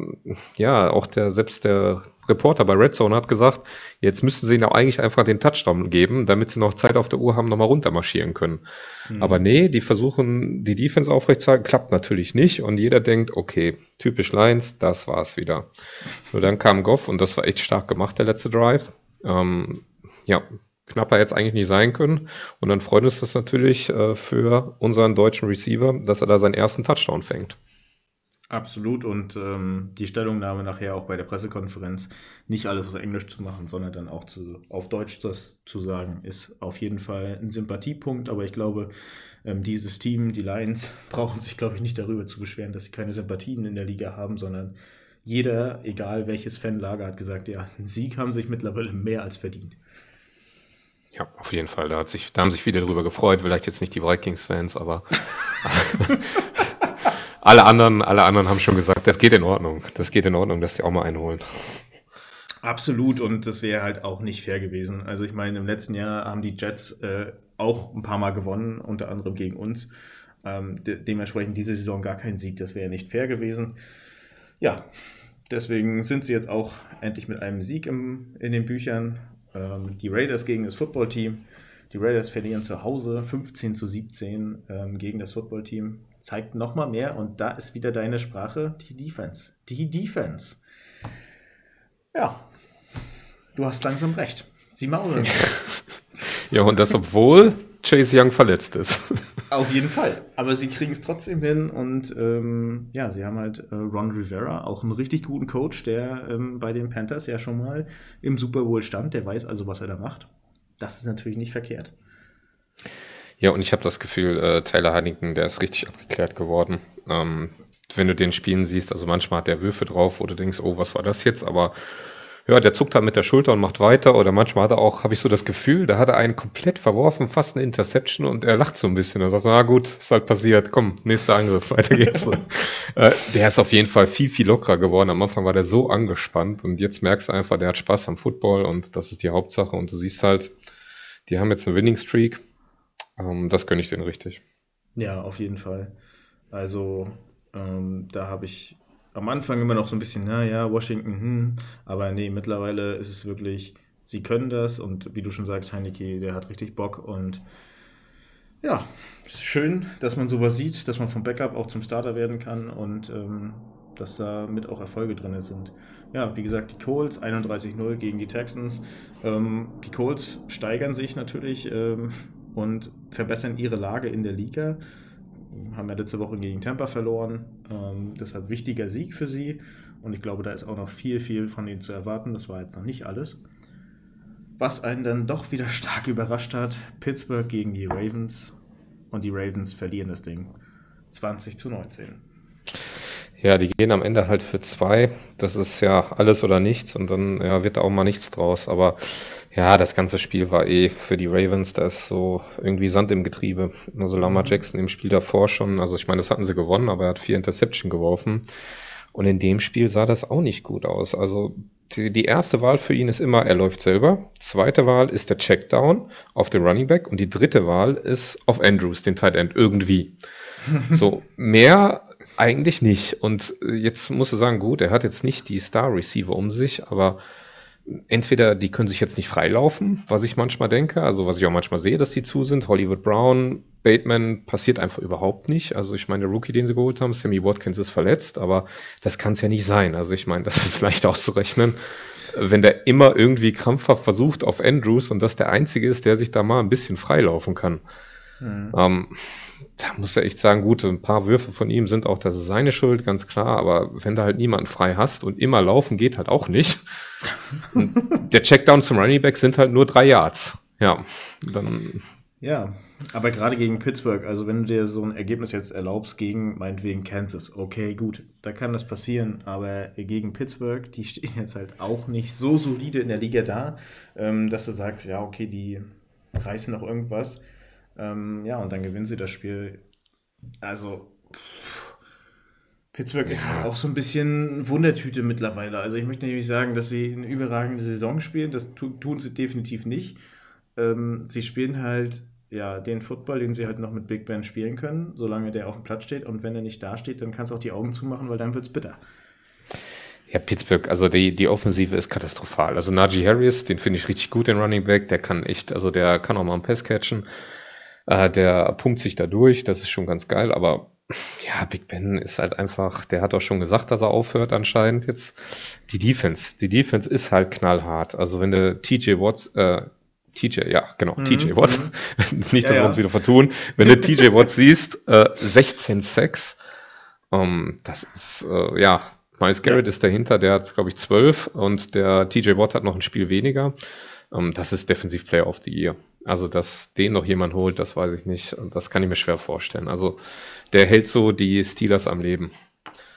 ja, auch der, selbst der Reporter bei Red Zone hat gesagt, jetzt müssten sie ihnen auch eigentlich einfach den Touchdown geben, damit sie noch Zeit auf der Uhr haben, nochmal runtermarschieren können. Mhm. Aber nee, die versuchen, die Defense aufrechtzuerhalten, klappt natürlich nicht und jeder denkt, okay, typisch Lions, das war's wieder. Nur dann kam Goff und das war echt stark gemacht, der letzte Drive. Ähm, ja, knapper jetzt eigentlich nicht sein können. Und dann freut uns das natürlich äh, für unseren deutschen Receiver, dass er da seinen ersten Touchdown fängt. Absolut und ähm, die Stellungnahme nachher auch bei der Pressekonferenz, nicht alles auf Englisch zu machen, sondern dann auch zu, auf Deutsch das zu sagen, ist auf jeden Fall ein Sympathiepunkt. Aber ich glaube, ähm, dieses Team, die Lions, <laughs> brauchen sich, glaube ich, nicht darüber zu beschweren, dass sie keine Sympathien in der Liga haben, sondern jeder, egal welches Fanlager, hat gesagt, ja, einen Sieg haben sich mittlerweile mehr als verdient. Ja, auf jeden Fall. Da, hat sich, da haben sich viele drüber gefreut. Vielleicht jetzt nicht die Vikings-Fans, aber <laughs> <laughs> alle, anderen, alle anderen haben schon gesagt, das geht in Ordnung. Das geht in Ordnung, dass die auch mal einholen. Absolut. Und das wäre halt auch nicht fair gewesen. Also ich meine, im letzten Jahr haben die Jets äh, auch ein paar Mal gewonnen, unter anderem gegen uns. Ähm, de dementsprechend diese Saison gar kein Sieg. Das wäre nicht fair gewesen. Ja, deswegen sind sie jetzt auch endlich mit einem Sieg im, in den Büchern Ähm, die Raiders gegen das Footballteam. Die Raiders verlieren zu Hause 15 zu 17 ähm, gegen das Footballteam. Zeigt nochmal mehr und da ist wieder deine Sprache, die Defense. Die Defense. Ja, du hast langsam recht. Sie maulen. <laughs> ja, und das obwohl Chase Young verletzt ist. <laughs> Auf jeden Fall. Aber sie kriegen es trotzdem hin und ähm, ja, sie haben halt äh, Ron Rivera, auch einen richtig guten Coach, der ähm, bei den Panthers ja schon mal im Super Bowl stand. Der weiß also, was er da macht. Das ist natürlich nicht verkehrt. Ja, und ich habe das Gefühl, äh, Taylor Huntington, der ist richtig abgeklärt geworden. Ähm, wenn du den Spielen siehst, also manchmal hat der Würfe drauf, wo du denkst, oh, was war das jetzt? Aber ja, der zuckt halt mit der Schulter und macht weiter. Oder manchmal hat er auch, habe ich so das Gefühl, da hat er einen komplett verworfen, fast eine Interception und er lacht so ein bisschen. Er sagt, na gut, ist halt passiert, komm, nächster Angriff, weiter geht's. <laughs> äh, der ist auf jeden Fall viel, viel lockerer geworden. Am Anfang war der so angespannt und jetzt merkst du einfach, der hat Spaß am Football und das ist die Hauptsache. Und du siehst halt, die haben jetzt eine Winning Streak. Ähm, das gönne ich denen richtig. Ja, auf jeden Fall. Also, ähm, da habe ich am Anfang immer noch so ein bisschen, naja, Washington, hm, aber nee, mittlerweile ist es wirklich, sie können das und wie du schon sagst, Heineke, der hat richtig Bock und ja, es ist schön, dass man sowas sieht, dass man vom Backup auch zum Starter werden kann und ähm, dass da mit auch Erfolge drin sind. Ja, wie gesagt, die Colts 31-0 gegen die Texans. Ähm, die Colts steigern sich natürlich ähm, und verbessern ihre Lage in der Liga haben ja letzte Woche gegen Tampa verloren. Ähm, deshalb wichtiger Sieg für sie. Und ich glaube, da ist auch noch viel, viel von ihnen zu erwarten. Das war jetzt noch nicht alles. Was einen dann doch wieder <laughs> stark überrascht hat: Pittsburgh gegen die Ravens. Und die Ravens verlieren das Ding 20 zu 19. Ja, die gehen am Ende halt für zwei. Das ist ja alles oder nichts und dann ja, wird auch mal nichts draus. Aber ja, das ganze Spiel war eh für die Ravens, da ist so irgendwie Sand im Getriebe. Also Lama mhm. Jackson im Spiel davor schon, also ich meine, das hatten sie gewonnen, aber er hat vier Interception geworfen. Und in dem Spiel sah das auch nicht gut aus. Also die, die erste Wahl für ihn ist immer, er läuft selber. Zweite Wahl ist der Checkdown auf den Running Back. Und die dritte Wahl ist auf Andrews, den Tight End, irgendwie. <laughs> so, mehr eigentlich nicht. Und jetzt musst du sagen, gut, er hat jetzt nicht die Star Receiver um sich, aber entweder die können sich jetzt nicht freilaufen, was ich manchmal denke, also was ich auch manchmal sehe, dass die zu sind. Hollywood Brown, Bateman passiert einfach überhaupt nicht. Also ich meine, der Rookie, den sie geholt haben, Sammy Watkins ist verletzt, aber das kann es ja nicht sein. Also ich meine, <laughs> das ist leicht auszurechnen. Wenn der immer irgendwie krampfhaft versucht auf Andrews und das der Einzige ist, der sich da mal ein bisschen freilaufen kann. Mhm. Ähm, da muss er echt sagen, gut, ein paar Würfe von ihm sind auch, das ist seine Schuld, ganz klar, aber wenn du halt niemanden frei hast und immer laufen geht halt auch nicht. <laughs> der Checkdown zum Running Back sind halt nur drei Yards. Ja, dann. Ja, aber gerade gegen Pittsburgh, also wenn du dir so ein Ergebnis jetzt erlaubst gegen meinetwegen Kansas, okay, gut, da kann das passieren, aber gegen Pittsburgh, die stehen jetzt halt auch nicht so solide in der Liga da, ähm, dass du sagst, ja, okay, die reißen noch irgendwas. Ähm, ja, und dann gewinnen sie das Spiel. Also, Pittsburgh ja. ist auch so ein bisschen Wundertüte mittlerweile. Also ich möchte nicht sagen, dass sie eine überragende Saison spielen. Das tu tun sie definitiv nicht. Ähm, sie spielen halt ja den Football, den sie halt noch mit Big Ben spielen können, solange der auf dem Platz steht. Und wenn er nicht da steht, dann kannst du auch die Augen zumachen, weil dann wird es bitter. Ja, Pittsburgh, also die, die Offensive ist katastrophal. Also Najee Harris, den finde ich richtig gut, den Running Back. Der kann echt, also der kann auch mal einen Pass catchen. Äh, der pumpt sich da durch, das ist schon ganz geil, aber ja, Big Ben ist halt einfach, der hat auch schon gesagt, dass er aufhört anscheinend jetzt. Die Defense, die Defense ist halt knallhart. Also wenn du TJ Watts, äh, TJ, ja, genau, mhm. TJ Watts, mhm. <laughs> nicht, dass ja, wir uns wieder vertun. Wenn du TJ Watts siehst, äh, 16 Sex, ähm, das ist, äh, ja, Miles Garrett ja. ist dahinter, der hat, glaube ich, 12 und der TJ Watt hat noch ein Spiel weniger. Ähm, das ist Defensive Player of the Year. Also, dass den noch jemand holt, das weiß ich nicht. Das kann ich mir schwer vorstellen. Also, der hält so die Steelers am Leben.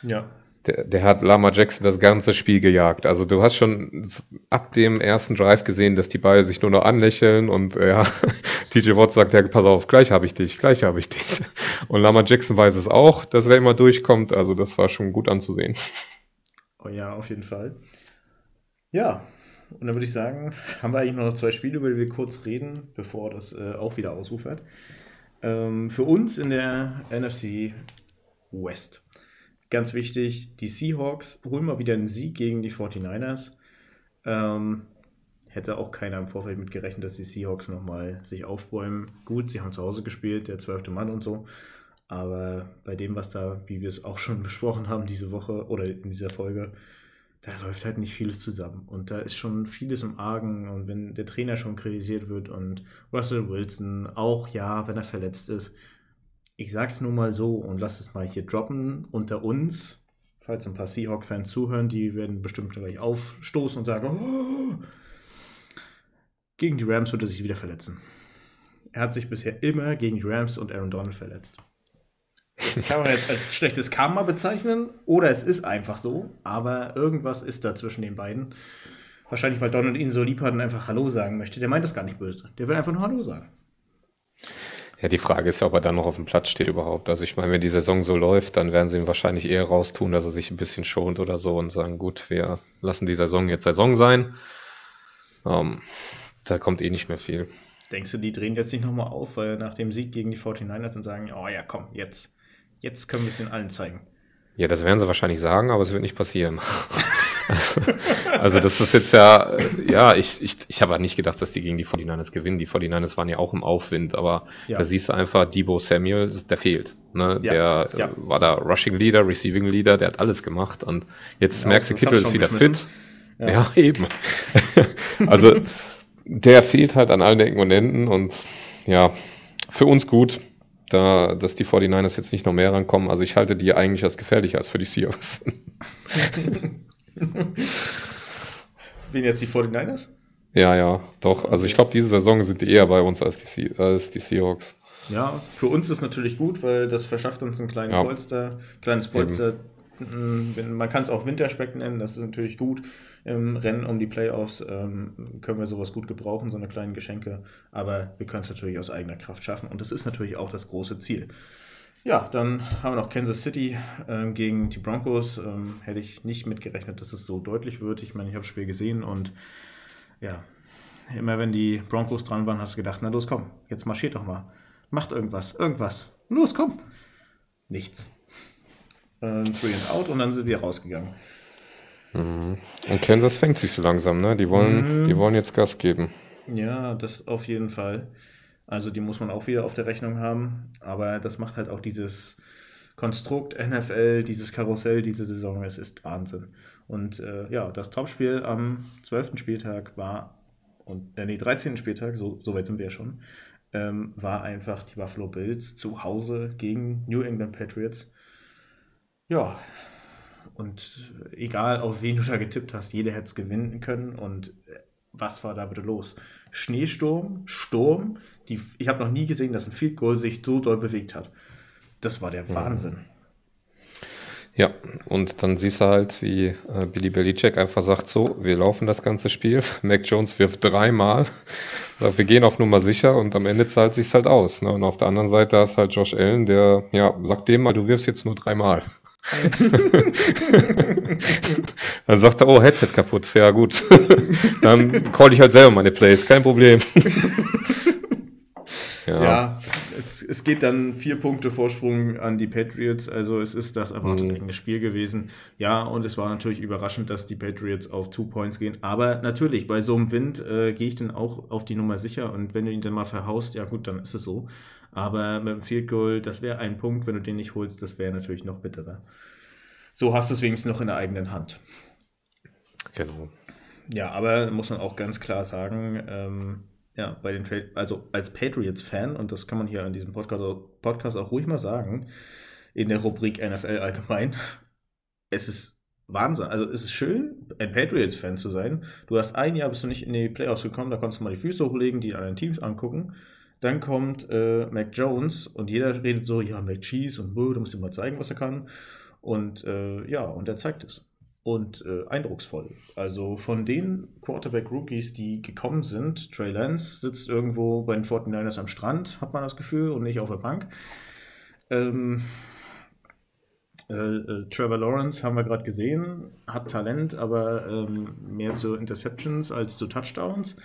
Ja. Der, der hat Lama Jackson das ganze Spiel gejagt. Also, du hast schon ab dem ersten Drive gesehen, dass die beiden sich nur noch anlächeln und ja, <laughs> TJ Watt sagt, ja, pass auf, gleich habe ich dich, gleich habe ich dich. <laughs> Und Lama Jackson weiß es auch, dass er immer durchkommt. Also, das war schon gut anzusehen. Oh ja, auf jeden Fall. Ja, und dann würde ich sagen, <laughs> haben wir eigentlich noch zwei Spiele, über die wir kurz reden, bevor das äh, auch wieder ausufert. Ähm, für uns in der NFC West. Ganz wichtig, die Seahawks holen mal wieder einen Sieg gegen die 49ers. Ähm, hätte auch keiner im Vorfeld mit gerechnet, dass die Seahawks nochmal sich aufbäumen. Gut, sie haben zu Hause gespielt, der zwölfte Mann und so. Aber bei dem, was da, wie wir es auch schon <laughs> besprochen haben diese Woche oder in dieser Folge, da läuft halt nicht vieles zusammen. Und da ist schon vieles im Argen. Und wenn der Trainer schon kritisiert wird und Russell Wilson auch, ja, wenn er verletzt ist. Ich sag's nur mal so und lass es mal hier droppen unter uns. Falls ein paar Seahawk-Fans zuhören, die werden bestimmt gleich aufstoßen und sagen, oh, gegen die Rams wird er sich wieder verletzen. Er hat sich bisher immer gegen die Rams und Aaron Donald verletzt. Das kann man jetzt als schlechtes Karma bezeichnen oder es ist einfach so, aber irgendwas ist da zwischen den beiden. Wahrscheinlich, weil Donald ihn so lieb hat und einfach Hallo sagen möchte. Der meint das gar nicht böse. Der will einfach nur Hallo sagen. Ja, die Frage ist ja, ob er dann noch auf dem Platz steht überhaupt. Also ich meine, wenn die Saison so läuft, dann werden sie ihn wahrscheinlich eher raustun, dass er sich ein bisschen schont oder so und sagen, gut, wir lassen die Saison jetzt Saison sein. Ähm, da kommt eh nicht mehr viel. Denkst du, die drehen jetzt nicht nochmal auf, weil nach dem Sieg gegen die 49ers und sagen, oh ja, komm, jetzt, jetzt können wir es den allen zeigen. Ja, das werden sie wahrscheinlich sagen, aber es wird nicht passieren. <laughs> also das ist jetzt ja, ja, ich, ich, ich habe halt nicht gedacht, dass die gegen die 49ers gewinnen. Die 49ers waren ja auch im Aufwind, aber ja. da siehst du einfach, Debo Samuel, der fehlt. Ne? Ja, der ja. war da Rushing Leader, Receiving Leader, der hat alles gemacht und jetzt merkst du, Kittel ist wieder fit. Ja, <laughs> eben. also der fehlt halt an allen Ecken und Enden und ja, für uns gut, da, dass die 49ers jetzt nicht noch mehr rankommen. Also ich halte die eigentlich als gefährlicher als für die Seahawks. <laughs> Wen jetzt die 49ers? Ja, ja, doch. Also ich glaube, diese Saison sind die eher bei uns als die, als die Seahawks. Ja, für uns ist natürlich gut, weil das verschafft uns ein kleines ja. Polster, kleines Polster. Eben. Man kann es auch Winterspeck nennen, das ist natürlich gut. Im Rennen um die Playoffs ähm, können wir sowas gut gebrauchen, so eine kleinen Geschenke. Aber wir können es natürlich aus eigener Kraft schaffen und das ist natürlich auch das große Ziel. Ja, dann haben wir noch Kansas City ähm, gegen die Broncos. Ähm, hätte ich nicht mitgerechnet, dass es so deutlich wird. Ich meine, ich habe das Spiel gesehen und ja, immer wenn die Broncos dran waren, hast du gedacht, na los, komm, jetzt marschiert doch mal. Macht irgendwas, irgendwas. Los, komm. Nichts. Ähm, three and out und dann sind wir rausgegangen. Mhm. Und Kansas fängt sich so langsam, ne? Die wollen, mhm. die wollen jetzt Gas geben. Ja, das auf jeden Fall. Also die muss man auch wieder auf der Rechnung haben. Aber das macht halt auch dieses Konstrukt NFL, dieses Karussell, diese Saison. Es ist Wahnsinn. Und äh, ja, das Topspiel am 12. Spieltag war, und äh, nee, 13. Spieltag, so, so weit sind wir ja schon, ähm, war einfach die Buffalo Bills zu Hause gegen New England Patriots. Ja, und egal auf wen du da getippt hast, jeder hätte es gewinnen können. Und äh, was war da bitte los? Schneesturm, Sturm. Die, ich habe noch nie gesehen, dass ein Field Goal sich so doll bewegt hat. Das war der mhm. Wahnsinn. Ja, und dann siehst du halt, wie äh, Billy Belichick einfach sagt, so, wir laufen das ganze Spiel. <laughs> Mac Jones wirft dreimal. <laughs> Sagt, wir gehen auf Nummer sicher und am Ende zahlt sich's halt aus. Ne? Und auf der anderen Seite hast halt Josh Allen, der, ja, sagt dem mal, du wirfst jetzt nur dreimal. Dann sagt er, oh, Headset kaputt. Ja, gut. <laughs> Dann call ich halt selber meine Plays, kein Problem. <laughs> ja, ja es, es geht dann vier Punkte Vorsprung an die Patriots. Also es ist das erwartete mhm. Spiel gewesen. Ja, und es war natürlich überraschend, dass die Patriots auf Two Points gehen. Aber natürlich, bei so einem Wind äh, gehe ich dann auch auf die Nummer sicher. Und wenn du ihn dann mal verhaust, ja gut, dann ist es so. Aber mit dem Field Goal, das wäre ein Punkt, wenn du den nicht holst, das wäre natürlich noch bitterer. So hast du es wenigstens noch in der eigenen Hand. Genau. Ja, aber muss man auch ganz klar sagen, ähm, ja, bei den Trade, also als Patriots-Fan, und das kann man hier in diesem Podcast, Podcast auch ruhig mal sagen, in der Rubrik NFL allgemein, <laughs> es ist Wahnsinn. Also es ist schön, ein Patriots-Fan zu sein. Du hast ein Jahr bist du nicht in die Playoffs gekommen, da konntest du mal die Füße hochlegen, die anderen Teams angucken. Dann kommt äh, Mac Jones und jeder redet so, ja, Mac Cheese und du musst ihm mal zeigen, was er kann. Und äh, ja, und er zeigt es. Und äh, eindrucksvoll. Also von den Quarterback-Rookies, die gekommen sind, Trey Lance sitzt irgendwo bei den 49ers am Strand, hat man das Gefühl, und nicht auf der Bank. Ähm, äh, äh, Trevor Lawrence haben wir gerade gesehen, hat Talent, aber ähm, mehr zu Interceptions als zu Touchdowns.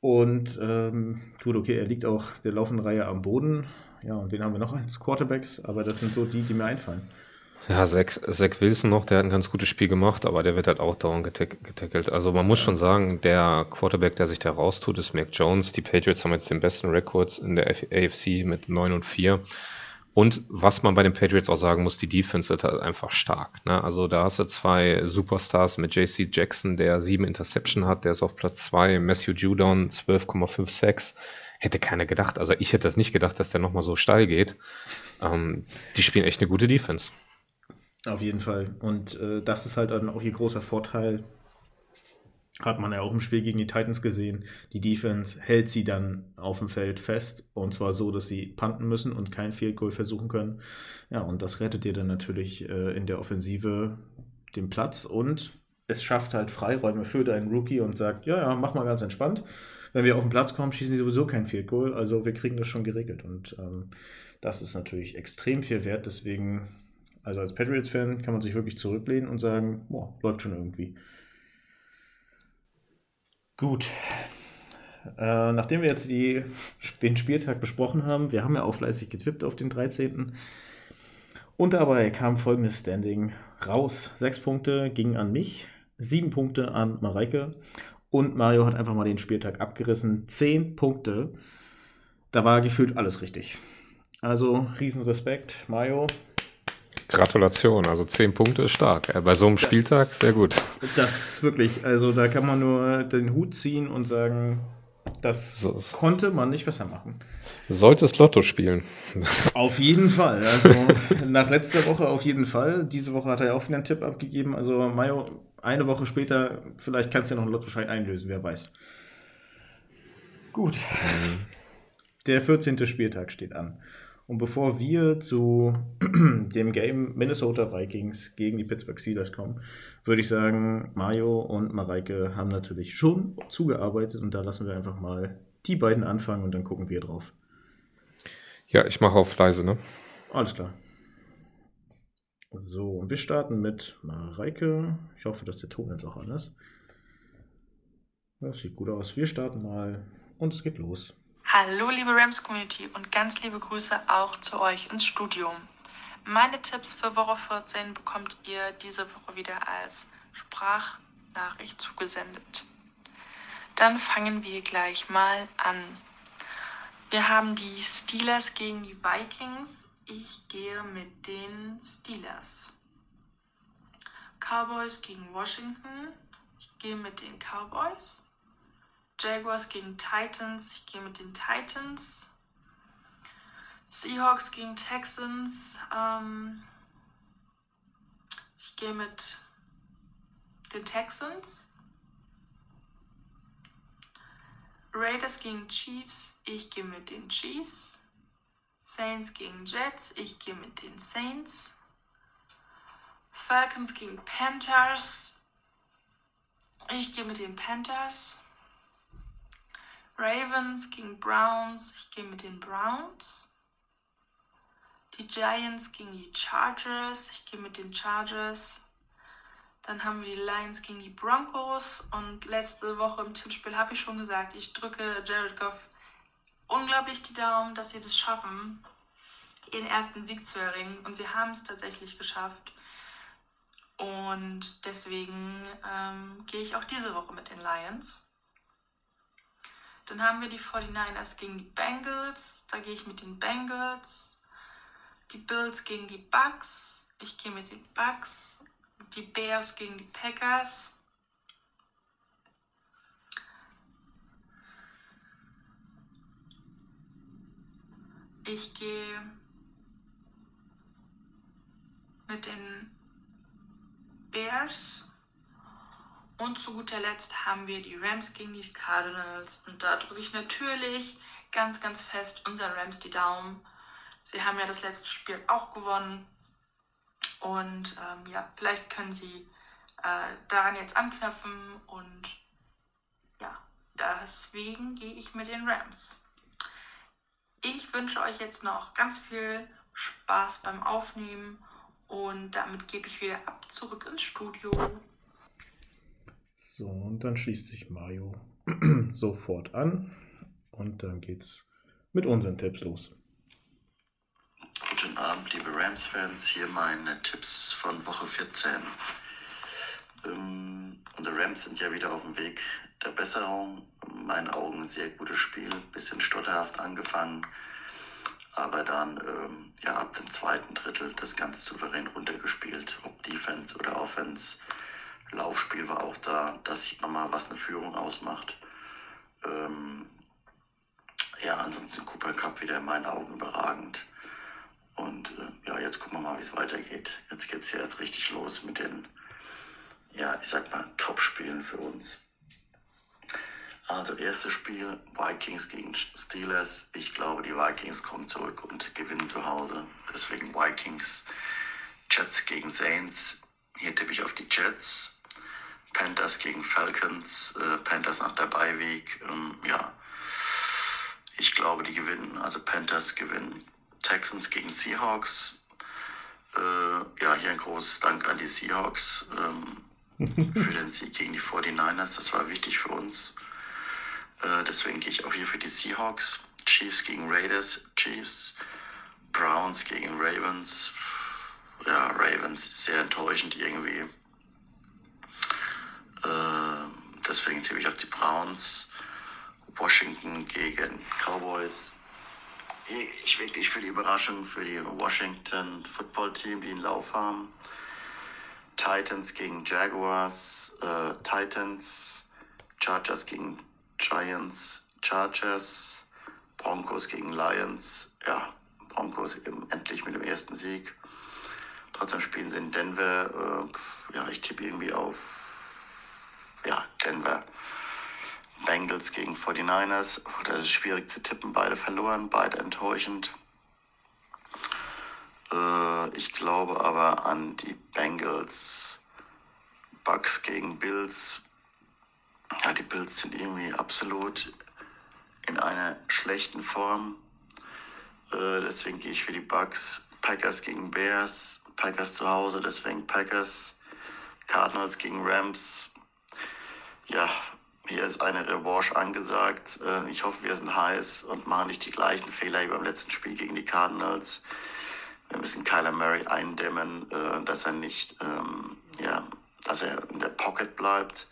Und ähm, gut, okay, er liegt auch der laufenden Reihe am Boden. Ja, und den haben wir noch als Quarterbacks, aber das sind so die, die mir einfallen. Ja, Zach, Zach Wilson noch, der hat ein ganz gutes Spiel gemacht, aber der wird halt auch dauernd getack getackelt. Also man muss schon sagen, der Quarterback, der sich da raustut, ist Mac Jones. Die Patriots haben jetzt den besten Records in der AFC mit 9 und 4. Und was man bei den Patriots auch sagen muss, die Defense wird halt einfach stark. Ne? Also da hast du zwei Superstars mit JC Jackson, der sieben Interception hat, der ist auf Platz zwei. Matthew Judon 12,56. Hätte keiner gedacht. Also ich hätte das nicht gedacht, dass der nochmal so steil geht. Ähm, die spielen echt eine gute Defense. Auf jeden Fall. Und äh, das ist halt dann auch ihr großer Vorteil. Hat man ja auch im Spiel gegen die Titans gesehen. Die Defense hält sie dann auf dem Feld fest. Und zwar so, dass sie panten müssen und kein Field Goal versuchen können. Ja, und das rettet dir dann natürlich äh, in der Offensive den Platz. Und es schafft halt Freiräume für deinen Rookie und sagt: Ja, ja, mach mal ganz entspannt. Wenn wir auf den Platz kommen, schießen die sowieso kein Field Goal. Also wir kriegen das schon geregelt. Und ähm, das ist natürlich extrem viel wert. Deswegen also als Patriots-Fan kann man sich wirklich zurücklehnen und sagen, boah, läuft schon irgendwie. Gut. Äh, nachdem wir jetzt die, den Spieltag besprochen haben, wir haben ja auch fleißig getippt auf den 13. Und dabei kam folgendes Standing raus. Sechs Punkte gingen an mich, sieben Punkte an Mareike und Mario hat einfach mal den Spieltag abgerissen. Zehn Punkte. Da war gefühlt alles richtig. Also Riesenrespekt, Mario. Gratulation, also zehn Punkte ist stark. Äh, bei so einem das, Spieltag sehr gut. Das wirklich, also da kann man nur den Hut ziehen und sagen, das so, konnte man nicht besser machen. Solltest Lotto spielen. <laughs> Auf jeden Fall. Also nach letzter Woche auf jeden Fall. Diese Woche hat er ja auch wieder einen Tipp abgegeben. Also Mayo, eine Woche später, vielleicht kannst du ja noch einen Lottoschein einlösen, wer weiß. Gut. Mhm. Der 14. Spieltag steht an. Und bevor wir zu <clears throat> dem Game Minnesota Vikings gegen die Pittsburgh Steelers kommen, würde ich sagen, Mario und Mareike haben natürlich schon zugearbeitet und da lassen wir einfach mal die beiden anfangen und dann gucken wir drauf. Ja, ich mache auf leise, ne? Alles klar. So, und wir starten mit Mareike. Ich hoffe, dass der Ton jetzt auch an ist. Das sieht gut aus. Wir starten mal und es geht los. Hallo liebe Rams Community und ganz liebe Grüße auch zu euch ins Studio. Meine Tipps für Woche 14 bekommt ihr diese Woche wieder als Sprachnachricht zugesendet. Dann fangen wir gleich mal an. Wir haben die Steelers gegen die Vikings. Ich gehe mit den Steelers. Cowboys gegen Washington. Ich gehe mit den Cowboys. Jaguars gegen Titans. Ich gehe mit den Titans. Seahawks gegen Texans. Ähm, ich gehe mit den Texans. Raiders gegen Chiefs. Ich gehe mit den Chiefs. Saints gegen Jets. Ich gehe mit den Saints. Falcons gegen Panthers. Ich gehe mit den Panthers. Ravens gegen Browns. Ich gehe mit den Browns. Die Giants gegen die Chargers. Ich gehe mit den Chargers. Dann haben wir die Lions gegen die Broncos. Und letzte Woche im Tippspiel habe ich schon gesagt, ich drücke Jared Goff unglaublich die Daumen, dass sie das schaffen, ihren ersten Sieg zu erringen. Und sie haben es tatsächlich geschafft. Und deswegen ähm, gehe ich auch diese Woche mit den Lions. Dann haben wir die 49ers gegen die Bengals. Da gehe ich mit den Bengals. Die Bills gegen die Bucks. Ich gehe mit den Bucks. Die Bears gegen die Packers. Ich gehe mit den Bears und zu guter Letzt haben wir die Rams gegen die Cardinals. Und da drücke ich natürlich ganz, ganz fest unseren Rams die Daumen. Sie haben ja das letzte Spiel auch gewonnen. Und ähm, ja, vielleicht können sie äh, daran jetzt anknüpfen. Und ja, deswegen gehe ich mit den Rams. Ich wünsche euch jetzt noch ganz viel Spaß beim Aufnehmen. Und damit gebe ich wieder ab zurück ins Studio. So, und dann schließt sich Mario <clears throat> sofort an. Und dann geht's mit unseren Tipps los. Guten Abend, liebe Rams-Fans. Hier meine Tipps von Woche 14. Ähm, unsere Rams sind ja wieder auf dem Weg der Besserung. In meinen Augen ein sehr gutes Spiel. Bisschen stotterhaft angefangen. Aber dann ähm, ja, ab dem zweiten Drittel das Ganze souverän runtergespielt. Ob Defense oder Offense. Laufspiel war auch da. Da sieht man mal, was eine Führung ausmacht. Ähm, ja, ansonsten Cooper Cup wieder in meinen Augen überragend. Und äh, ja, jetzt gucken wir mal, wie es weitergeht. Jetzt geht es ja erst richtig los mit den, ja, ich sag mal, Top-Spielen für uns. Also erstes Spiel, Vikings gegen Steelers. Ich glaube, die Vikings kommen zurück und gewinnen zu Hause. Deswegen Vikings. Jets gegen Saints. Hier tippe ich auf die Jets. Panthers gegen Falcons. Äh, Panthers nach der Beiweg. Ähm, ja, ich glaube, die gewinnen. Also Panthers gewinnen. Texans gegen Seahawks. Äh, ja, hier ein großes Dank an die Seahawks ähm, <laughs> für den Sieg gegen die 49ers. Das war wichtig für uns. Äh, deswegen gehe ich auch hier für die Seahawks. Chiefs gegen Raiders. Chiefs. Browns gegen Ravens. Ja, Ravens sehr enttäuschend irgendwie. Deswegen tippe ich auf die Browns. Washington gegen Cowboys. Ich wirklich für die Überraschung für die Washington Football Team, die einen Lauf haben. Titans gegen Jaguars, äh, Titans, Chargers gegen Giants, Chargers, Broncos gegen Lions. Ja, Broncos eben endlich mit dem ersten Sieg. Trotzdem spielen sie in Denver. Äh, ja, ich tippe irgendwie auf ja, Denver. Bengals gegen 49ers. Das ist schwierig zu tippen. Beide verloren, beide enttäuschend. Äh, ich glaube aber an die Bengals. Bucks gegen Bills. Ja, die Bills sind irgendwie absolut in einer schlechten Form. Äh, deswegen gehe ich für die Bucks. Packers gegen Bears. Packers zu Hause, deswegen Packers. Cardinals gegen Rams. Ja, hier ist eine Revanche angesagt. Äh, ich hoffe, wir sind heiß und machen nicht die gleichen Fehler wie beim letzten Spiel gegen die Cardinals. Wir müssen Kyler Murray eindämmen, äh, dass er nicht, ähm, ja, dass er in der Pocket bleibt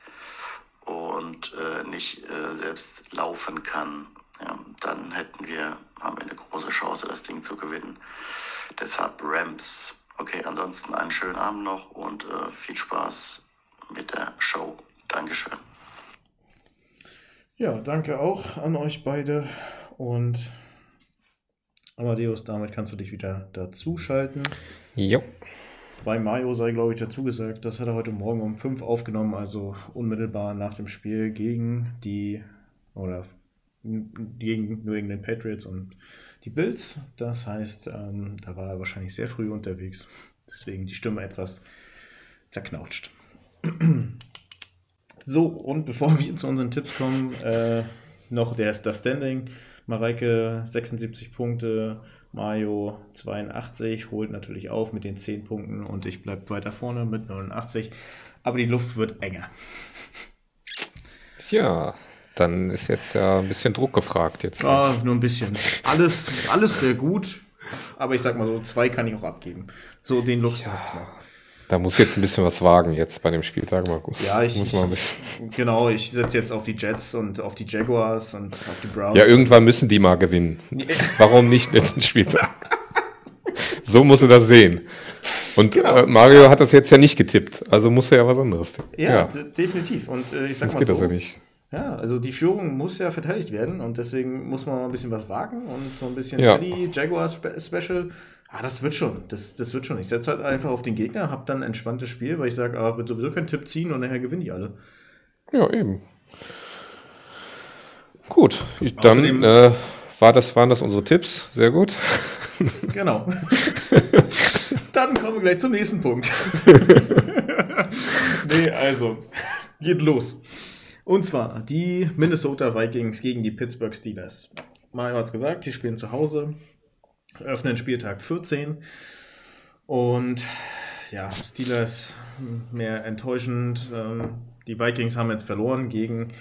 und äh, nicht selbst laufen kann. Ja, dann hätten wir, haben wir eine große Chance, das Ding zu gewinnen. Deshalb Rams. Okay, ansonsten einen schönen Abend noch und viel Spaß mit der Show. Dankeschön. Ja, danke auch an euch beide. Und Amadeus, damit kannst du dich wieder dazuschalten. Jo. Bei Mario sei, glaube ich, dazu gesagt, das hat er heute Morgen um 5 aufgenommen, also unmittelbar nach dem Spiel gegen die oder gegen New England Patriots und die Bills. Das heißt, ähm, da war er wahrscheinlich sehr früh unterwegs. Deswegen die Stimme etwas zerknautscht. So, und bevor wir zu unseren Tipps kommen, äh, noch der, das Standing. Mareike 76 Punkte, Mario 82, holt natürlich auf mit den 10 Punkten und ich bleibe weiter vorne mit 89. Aber die Luft wird enger. Tja, dann ist jetzt ja ein bisschen Druck gefragt jetzt. Ja, nur ein bisschen. Alles, alles wäre gut, aber ich sag mal so, zwei kann ich auch abgeben. So den Luxus. Ja. Da muss jetzt ein bisschen was wagen jetzt bei dem Spieltag, Markus. Ja, ich, muss mal ein bisschen. <laughs> genau, ich setze jetzt auf die Jets und auf die Jaguars und auf die Browns. Ja, irgendwann müssen die mal gewinnen. <laughs> Warum nicht letzten Spieltag? <laughs> so musst du das sehen. Und genau. äh, Mario hat das jetzt ja nicht getippt, also muss er ja was anderes tippen. Ja, ja. definitiv. Und äh, ich sag das mal geht so, das ja nicht. Ja, also die Führung muss ja verteidigt werden und deswegen muss man mal ein bisschen was wagen und so ein bisschen ja. Jaguars Special Ah, das wird schon. Das, das wird schon. Ich setze halt einfach auf den Gegner, habe dann ein entspanntes Spiel, weil ich sage, ah, wird sowieso kein Tipp ziehen und nachher gewinnen die alle. Ja, eben. Gut, dann äh, war das, waren das unsere Tipps. Sehr gut. <laughs> Genau. dann kommen wir gleich zum nächsten Punkt. <laughs> nee, also, geht los. Und zwar die Minnesota Vikings gegen die Pittsburgh Steelers. Mario hat es gesagt, die spielen zu Hause öffnen Spieltag 14. Und ja, Steelers mehr enttäuschend. Ähm, die Vikings haben jetzt verloren gegen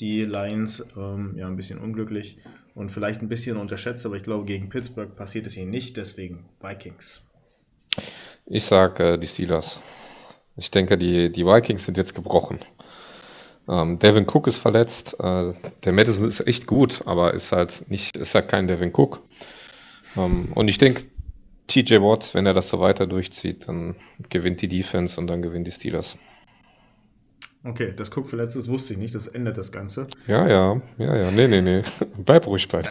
die Lions, ähm, ja, ein bisschen unglücklich. und vielleicht ein bisschen unterschätzt, aber ich glaube, gegen Pittsburgh passiert es ihnen nicht, deswegen Vikings. Ich sage äh, die Steelers. Ich denke, die, die Vikings sind jetzt gebrochen. Ähm, Devin Cook ist verletzt. Äh, der Madison ist echt gut, aber ist halt nicht, ist halt kein Devin Cook. Ähm, und ich denke, TJ Watt, wenn er das so weiter durchzieht, dann gewinnt die Defense und dann gewinnen die Steelers. Okay, das Cook verletzt ist, wusste ich nicht, das ändert das Ganze. Ja, ja, ja, ja, nee, nee, nee. Bleib ruhig bei,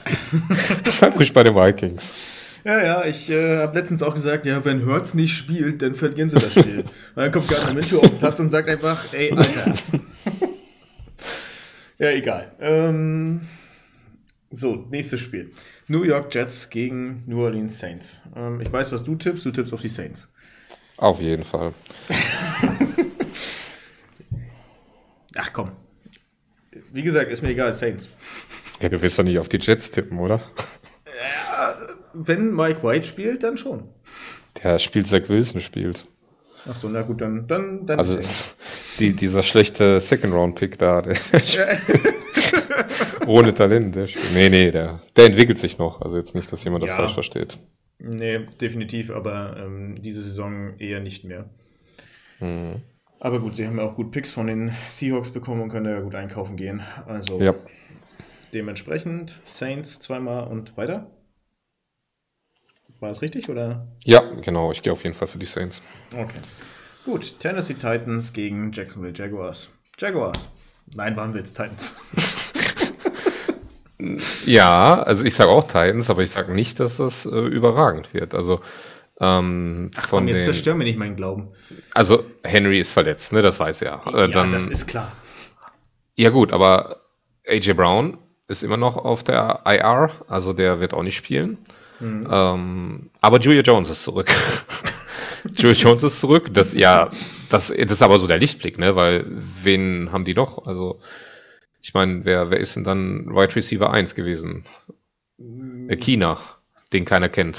<laughs> bleib ruhig bei den Vikings. Ja, ja, ich äh, habe letztens auch gesagt, ja, wenn Hurts nicht spielt, dann verlieren sie das Spiel. <laughs> und dann kommt Gardner Minshew auf den Platz und sagt einfach, ey, Alter. <laughs> ja, egal. Ähm, so, nächstes Spiel. New York Jets gegen New Orleans Saints. Ähm, ich weiß, was du tippst. Du tippst auf die Saints. Auf jeden Fall. <laughs> Ach komm. Wie gesagt, ist mir egal, Saints. Ja, du wirst doch nicht auf die Jets tippen, oder? Ja, wenn Mike White spielt, dann schon. Der spielt, Zach Wilson spielt. Ach so, na gut, dann, dann, dann Also <laughs> die, dieser schlechte Second-Round-Pick da, der <laughs> <laughs> ohne Talent, der spielt. Nee, nee, der, der entwickelt sich noch. Also jetzt nicht, dass jemand das Ja. falsch versteht. Nee, definitiv, aber ähm, diese Saison eher nicht mehr. Mhm. Aber gut, sie haben ja auch gut Picks von den Seahawks bekommen und können ja gut einkaufen gehen. Also Ja. dementsprechend Saints zweimal und weiter. War das richtig oder? Ja, genau, ich gehe auf jeden Fall für die Saints. Okay. Gut, Tennessee Titans gegen Jacksonville Jaguars. Jaguars. Nein, waren wir jetzt Titans. <laughs> Ja, also ich sage auch Titans, aber ich sage nicht, dass das äh, überragend wird. Also ähm, von Komm, jetzt den, zerstör mir nicht meinen Glauben. also Henry ist verletzt, ne? Das weiß er. Äh, ja, dann, das ist klar. ja gut, aber AJ Brown ist immer noch auf der IR, also der wird auch nicht spielen. Mhm. Ähm, aber Julia Jones ist zurück. <laughs> Julia Jones ist zurück. Das ja, das, das ist aber so der Lichtblick, ne? Weil wen haben die noch? Also ich meine, wer, wer ist denn dann Wide Receiver 1 gewesen? Äh, China, den keiner kennt.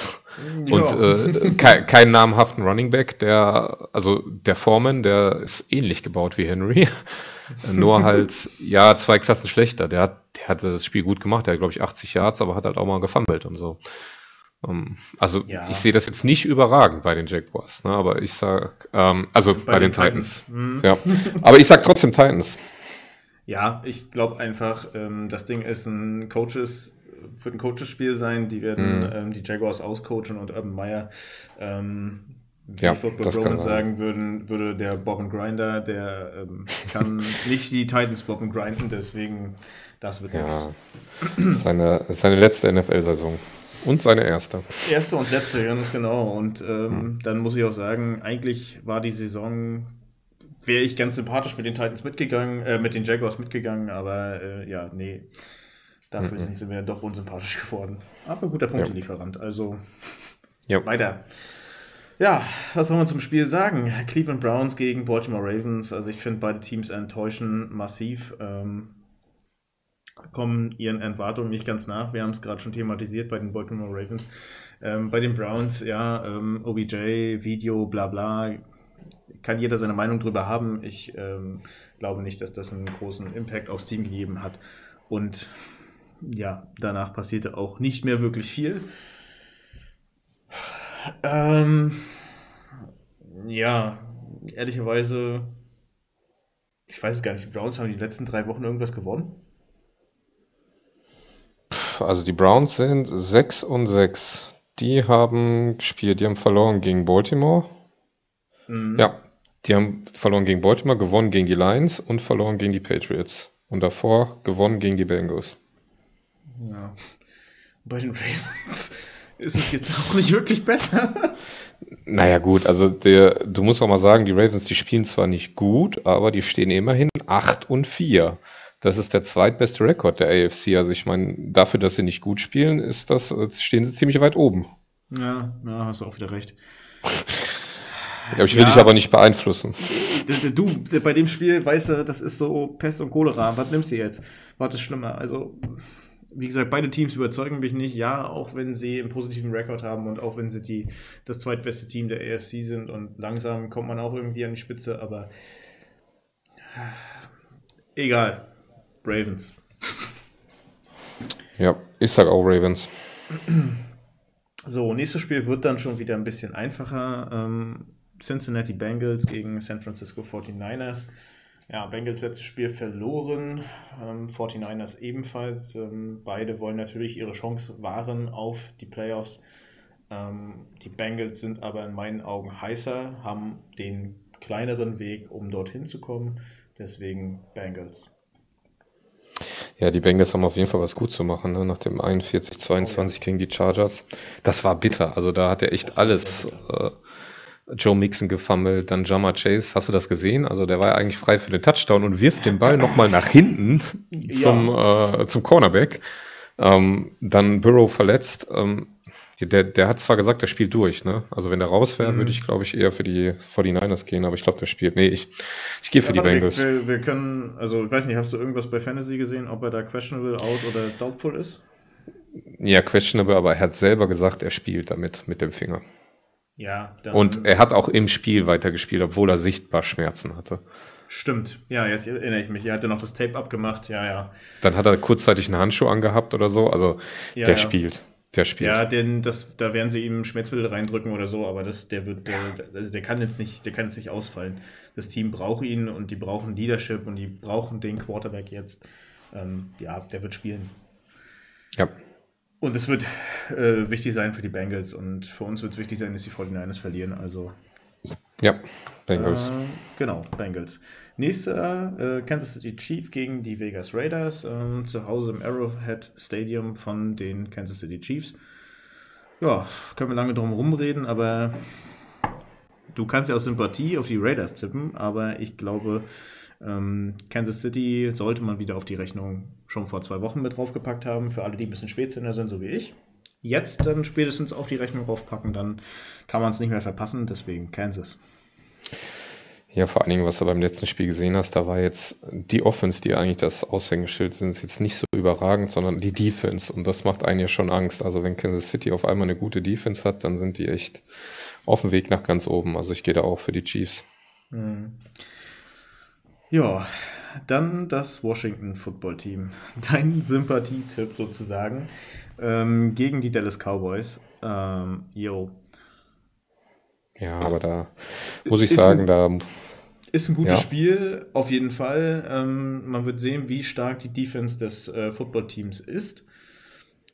Und Ja. äh, ke keinen namhaften Running Back, der, also der Foreman, der ist ähnlich gebaut wie Henry. <laughs> Nur halt, ja, zwei Klassen schlechter. Der hat, der hatte das Spiel gut gemacht, der hat, glaube ich, 80 Yards, aber hat halt auch mal gefummelt und so. Ähm, also Ja. ich sehe das jetzt nicht überragend bei den Jaguars, ne? aber ich sag, ähm, also bei, den, Titans. Mhm. Ja. Aber ich sag trotzdem Titans. Ja, ich glaube einfach, ähm, das Ding ist ein Coaches, wird ein Coaches-Spiel sein. Die werden Mhm. ähm, die Jaguars auscoachen und Urban Meyer, ähm, wie Ja, Football sein. sagen würden, würde der Bob and Grinder, der ähm, kann <laughs> nicht die Titans Bob and grinden, deswegen das wird nichts. Ja. Seine, seine letzte NFL-Saison. Und seine erste. Erste und letzte, ganz genau. Und ähm, Hm. dann muss ich auch sagen, eigentlich war die Saison, wäre ich ganz sympathisch mit den Titans mitgegangen, äh, mit den Jaguars mitgegangen, aber äh, ja, nee. Dafür Mhm. sind sie mir doch unsympathisch geworden. Aber guter Punktelieferant. Also Ja. weiter. Ja, was soll man zum Spiel sagen? Cleveland Browns gegen Baltimore Ravens. Also ich finde, beide Teams enttäuschen massiv. Ähm, kommen ihren Erwartungen nicht ganz nach. Wir haben es gerade schon thematisiert bei den Baltimore Ravens. Ähm, bei den Browns, ja, ähm, OBJ, Video, bla bla. Kann jeder seine Meinung drüber haben. Ich ähm, glaube nicht, dass das einen großen Impact aufs Team gegeben hat. Und ja, danach passierte auch nicht mehr wirklich viel. Ähm, ja, ehrlicherweise, ich weiß es gar nicht, die Browns haben die letzten drei Wochen irgendwas gewonnen. Also die Browns sind 6 und 6. Die haben gespielt, die haben verloren gegen Baltimore. Mhm. Ja, die haben verloren gegen Baltimore, gewonnen gegen die Lions und verloren gegen die Patriots. Und davor gewonnen gegen die Bengals. ja. Bei den Ravens ist es jetzt auch nicht wirklich besser. Naja gut, also der, du musst auch mal sagen, die Ravens, die spielen zwar nicht gut, aber die stehen immerhin 8 und 4. Das ist der zweitbeste Rekord der AFC. Also ich meine, dafür, dass sie nicht gut spielen, ist das, stehen sie ziemlich weit oben. Ja, ja, hast du auch wieder recht. <laughs> Ja, ich will Ja. dich aber nicht beeinflussen. Du, bei dem Spiel, weißt du, das ist so Pest und Cholera. Was nimmst du jetzt? Was ist schlimmer? Also, wie gesagt, beide Teams überzeugen mich nicht. Ja, auch wenn sie einen positiven Rekord haben und auch wenn sie die, das zweitbeste Team der AFC sind und langsam kommt man auch irgendwie an die Spitze, aber egal. Ravens. Ja, ich sag auch Ravens. So, nächstes Spiel wird dann schon wieder ein bisschen einfacher. Ähm, Cincinnati Bengals gegen San Francisco 49ers. Ja, Bengals letztes Spiel verloren, ähm, 49ers ebenfalls. Ähm, beide wollen natürlich ihre Chance wahren auf die Playoffs. Ähm, die Bengals sind aber in meinen Augen heißer, haben den kleineren Weg, um dorthin zu kommen. Deswegen Bengals. Ja, die Bengals haben auf jeden Fall was gut zu machen, ne? nach dem 41-22 gegen die Chargers. Das war bitter. Also da hat er echt alles. Äh, Joe Mixon gefummelt, dann Jama Chase. Hast du das gesehen? Also der war ja eigentlich frei für den Touchdown und wirft den Ball nochmal nach hinten <laughs> zum, ja. äh, zum Cornerback. Ähm, dann Burrow verletzt. Ähm, der, der hat zwar gesagt, der spielt durch, ne? Also wenn der raus wäre, mhm. würde ich, glaube ich, eher für die 49ers gehen, aber ich glaube, der spielt. Nee, ich, ich gehe für ja, die Bengals. Wir, wir, können, also ich weiß nicht, hast du irgendwas bei Fantasy gesehen, ob er da questionable, out oder doubtful ist? Ja, questionable, aber er hat selber gesagt, er spielt damit, mit dem Finger. Ja. Dann, Und er hat auch im Spiel weitergespielt, obwohl er sichtbar Schmerzen hatte. Stimmt, ja, jetzt erinnere ich mich. Er hatte noch das Tape abgemacht, ja, ja. Dann hat er kurzzeitig einen Handschuh angehabt oder so. Also der ja. spielt. Der spielt. Ja, denn das, da werden sie ihm Schmerzmittel reindrücken oder so, aber das, der wird, der, also der kann jetzt nicht, der kann jetzt nicht ausfallen. Das Team braucht ihn und die brauchen Leadership und die brauchen den Quarterback jetzt. Ähm, ja, der wird spielen. Ja. Und es wird äh, wichtig sein für die Bengals und für uns wird es wichtig sein, dass die 49ers verlieren. Also. Ja, Bengals. Äh, genau, Bengals. Nächster äh, Kansas City Chief gegen die Vegas Raiders. Ähm, zu Hause im Arrowhead Stadium von den Kansas City Chiefs. Ja, können wir lange drum rumreden, aber du kannst ja aus Sympathie auf die Raiders tippen, aber ich glaube, ähm, Kansas City sollte man wieder auf die Rechnung schon vor zwei Wochen mit draufgepackt haben, für alle, die ein bisschen Spätzünder sind, so wie ich. Jetzt dann spätestens auf die Rechnung draufpacken, dann kann man es nicht mehr verpassen, deswegen Kansas. Ja, vor allen Dingen, was du beim letzten Spiel gesehen hast, da war jetzt die Offense, die eigentlich das Aushängeschild sind, jetzt nicht so überragend, sondern die Defense. Und das macht einen ja schon Angst. Also wenn Kansas City auf einmal eine gute Defense hat, dann sind die echt auf dem Weg nach ganz oben. Also ich gehe da auch für die Chiefs. Hm. Ja, dann das Washington Football Team. <laughs> Dein Sympathietipp sozusagen ähm, gegen die Dallas Cowboys. Ähm, yo, ja, aber da muss ich ist sagen, ein, da. Ist ein gutes ja. Spiel, auf jeden Fall. Ähm, man wird sehen, wie stark die Defense des äh, Footballteams ist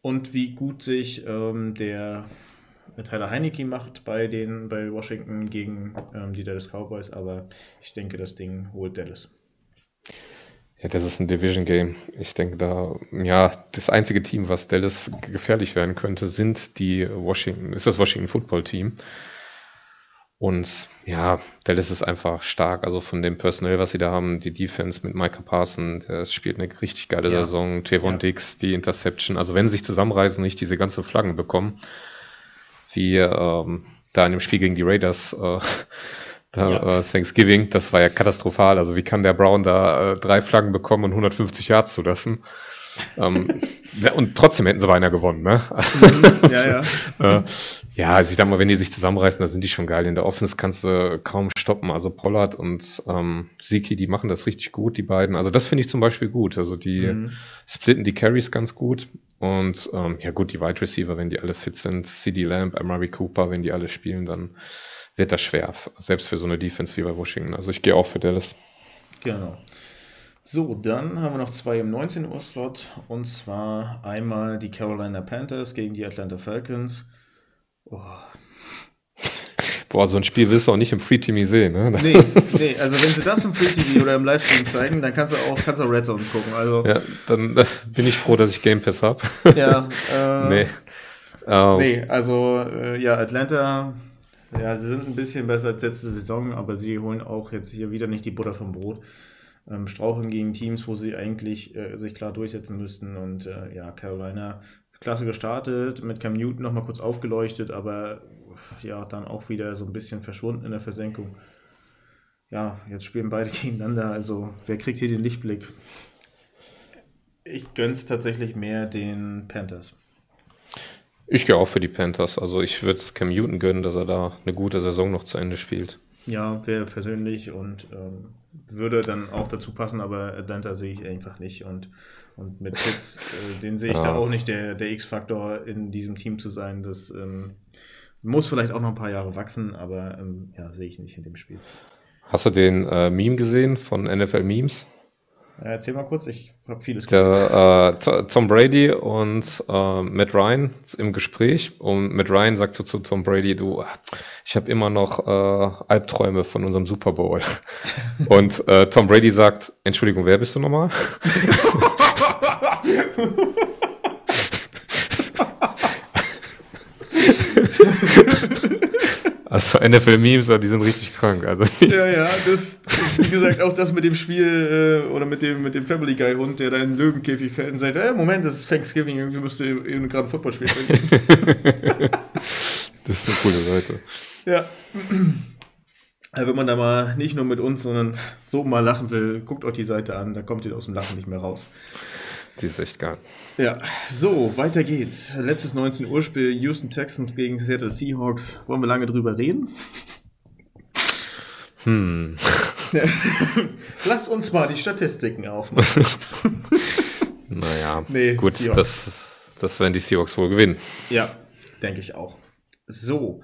und wie gut sich ähm, der Tyler Heineke macht bei den bei Washington gegen ähm, die Dallas Cowboys, aber ich denke, das Ding holt Dallas. Ja, das ist ein Division Game. Ich denke da, ja, das einzige Team, was Dallas gefährlich werden könnte, sind die Washington, ist das Washington Football Team. Und ja, Dallas ist einfach stark. Also von dem Personal, was sie da haben, die Defense mit Micah Parson, der spielt eine richtig geile ja. Saison. Tevon ja. Dix, die Interception. Also wenn sie sich zusammenreißen und nicht diese ganzen Flaggen bekommen, wie ähm, da in dem Spiel gegen die Raiders, äh, <laughs> da, ja. äh, Thanksgiving, das war ja katastrophal. Also wie kann der Brown da äh, drei Flaggen bekommen und 150 Yards zulassen? Ähm, und trotzdem hätten sie beinahe gewonnen, ne? Mhm. <laughs> ja, ja. äh, ja, also ich sag mal, wenn die sich zusammenreißen, dann sind die schon geil. In der Offense kannst du kaum stoppen. Also Pollard und ähm, Siki, die machen das richtig gut, die beiden. Also das finde ich zum Beispiel gut. Also die mhm. splitten die Carries ganz gut. Und ähm, ja gut, die Wide Receiver, wenn die alle fit sind, CD Lamb, Amari Cooper, wenn die alle spielen, dann wird das schwer. Selbst für so eine Defense wie bei Washington. Also ich gehe auch für Dallas. Genau. So, dann haben wir noch zwei im 19 Uhr Slot. Und zwar einmal die Carolina Panthers gegen die Atlanta Falcons. Oh. Boah, so ein Spiel willst du auch nicht im Free TV sehen, ne? Nee, <laughs> nee, also wenn sie das im Free TV oder im Livestream zeigen, dann kannst du auch, kannst du auch Red Zone gucken. Also. Ja, dann <laughs> bin ich froh, dass ich Game Pass habe. <laughs> Ja, äh, nee. Uh, nee, also äh, ja, Atlanta, ja, sie sind ein bisschen besser als letzte Saison, aber sie holen auch jetzt hier wieder nicht die Butter vom Brot. Ähm, straucheln gegen Teams, wo sie eigentlich äh, sich klar durchsetzen müssten. Und äh, ja, Carolina klasse gestartet, mit Cam Newton nochmal kurz aufgeleuchtet, aber ja, dann auch wieder so ein bisschen verschwunden in der Versenkung. Ja, jetzt spielen beide <laughs> gegeneinander, also wer kriegt hier den Lichtblick? Ich gönn's tatsächlich mehr den Panthers. Ich gehe auch für die Panthers. Also ich würde es Cam Newton gönnen, dass er da eine gute Saison noch zu Ende spielt. Ja, wäre persönlich und ähm, würde dann auch dazu passen, aber Atlanta sehe ich einfach nicht. Und, und mit Pitts, äh, den sehe ich ja. da auch nicht, der, der X-Faktor in diesem Team zu sein. Das ähm, muss vielleicht auch noch ein paar Jahre wachsen, aber ähm, ja, sehe ich nicht in dem Spiel. Hast du den äh, Meme gesehen von NFL Memes? Äh, erzähl mal kurz, ich habe vieles Der, äh, Tom Brady und äh, Matt Ryan im Gespräch und Matt Ryan sagt so zu Tom Brady, du, ich habe immer noch äh, Albträume von unserem Super Bowl. <laughs> und äh, Tom Brady sagt, Entschuldigung, wer bist du nochmal? <laughs> <laughs> Also NFL-Memes, die sind richtig krank. Also. Ja, ja, das, wie gesagt, auch das mit dem Spiel äh, oder mit dem, mit dem Family Guy-Hund, der da in den Löwenkäfig fällt und sagt, hey, Moment, das ist Thanksgiving, irgendwie müsste eben gerade ein Footballspiel spielen. <laughs> das ist eine coole Seite. Ja. Also wenn man da mal nicht nur mit uns, sondern so mal lachen will, guckt euch die Seite an, da kommt ihr aus dem Lachen nicht mehr raus. Die ist echt geil. Ja, so, weiter geht's. Letztes 19 Uhr Spiel Houston Texans gegen Seattle Seahawks. Wollen wir lange drüber reden? Hm. <laughs> Lass uns mal die Statistiken aufmachen. <laughs> naja, nee, gut, das, das werden die Seahawks wohl gewinnen. Ja, denke ich auch. So,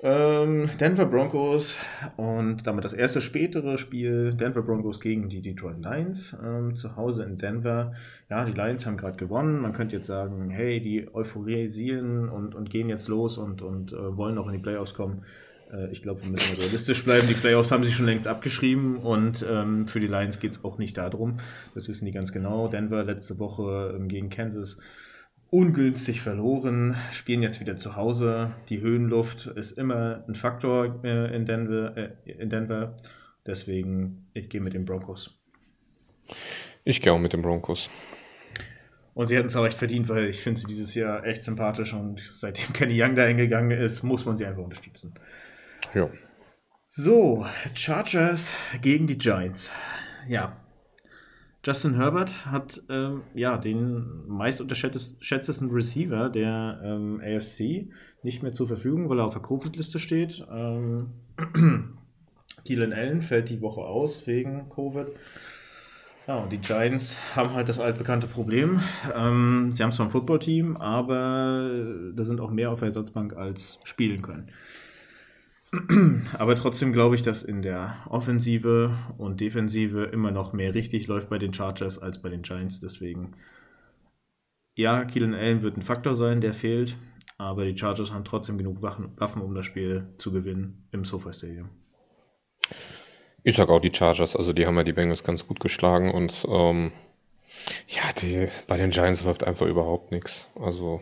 ähm, Denver Broncos und damit das erste spätere Spiel Denver Broncos gegen die Detroit Lions ähm, zu Hause in Denver. Ja, die Lions haben gerade gewonnen. Man könnte jetzt sagen, hey, die euphorisieren und, und gehen jetzt los und, und äh, wollen noch in die Playoffs kommen. Äh, ich glaube, wir müssen realistisch bleiben. Die Playoffs haben sich schon längst abgeschrieben und ähm, für die Lions geht es auch nicht darum. Das wissen die ganz genau. Denver letzte Woche ähm, gegen Kansas ungünstig verloren, spielen jetzt wieder zu Hause. Die Höhenluft ist immer ein Faktor äh, in, Denver, äh, in Denver. Deswegen, ich gehe mit den Broncos. Ich gehe auch mit den Broncos. Und sie hätten es auch echt verdient, weil ich finde sie dieses Jahr echt sympathisch und seitdem Kenny Young da hingegangen ist, muss man sie einfach unterstützen. Ja. So, Chargers gegen die Giants. Ja, Justin Herbert hat ähm, ja den meist unterschätztesten Receiver der ähm, AFC nicht mehr zur Verfügung, weil er auf der Covid-Liste steht. Ähm, <clears throat> Keelan Allen fällt die Woche aus wegen Covid. Ja, und die Giants haben halt das altbekannte Problem. Ähm, sie haben zwar ein Footballteam, aber da sind auch mehr auf der Ersatzbank als spielen können. <clears throat> Aber trotzdem glaube ich, dass in der Offensive und Defensive immer noch mehr richtig läuft bei den Chargers als bei den Giants. Deswegen, ja, Keelan Allen wird ein Faktor sein, der fehlt. Aber die Chargers haben trotzdem genug Waffen, um das Spiel zu gewinnen im SoFi Stadium. Ich sage auch die Chargers, also die haben ja die Bengals ganz gut geschlagen und ähm, ja, die, bei den Giants läuft einfach überhaupt nichts. Also.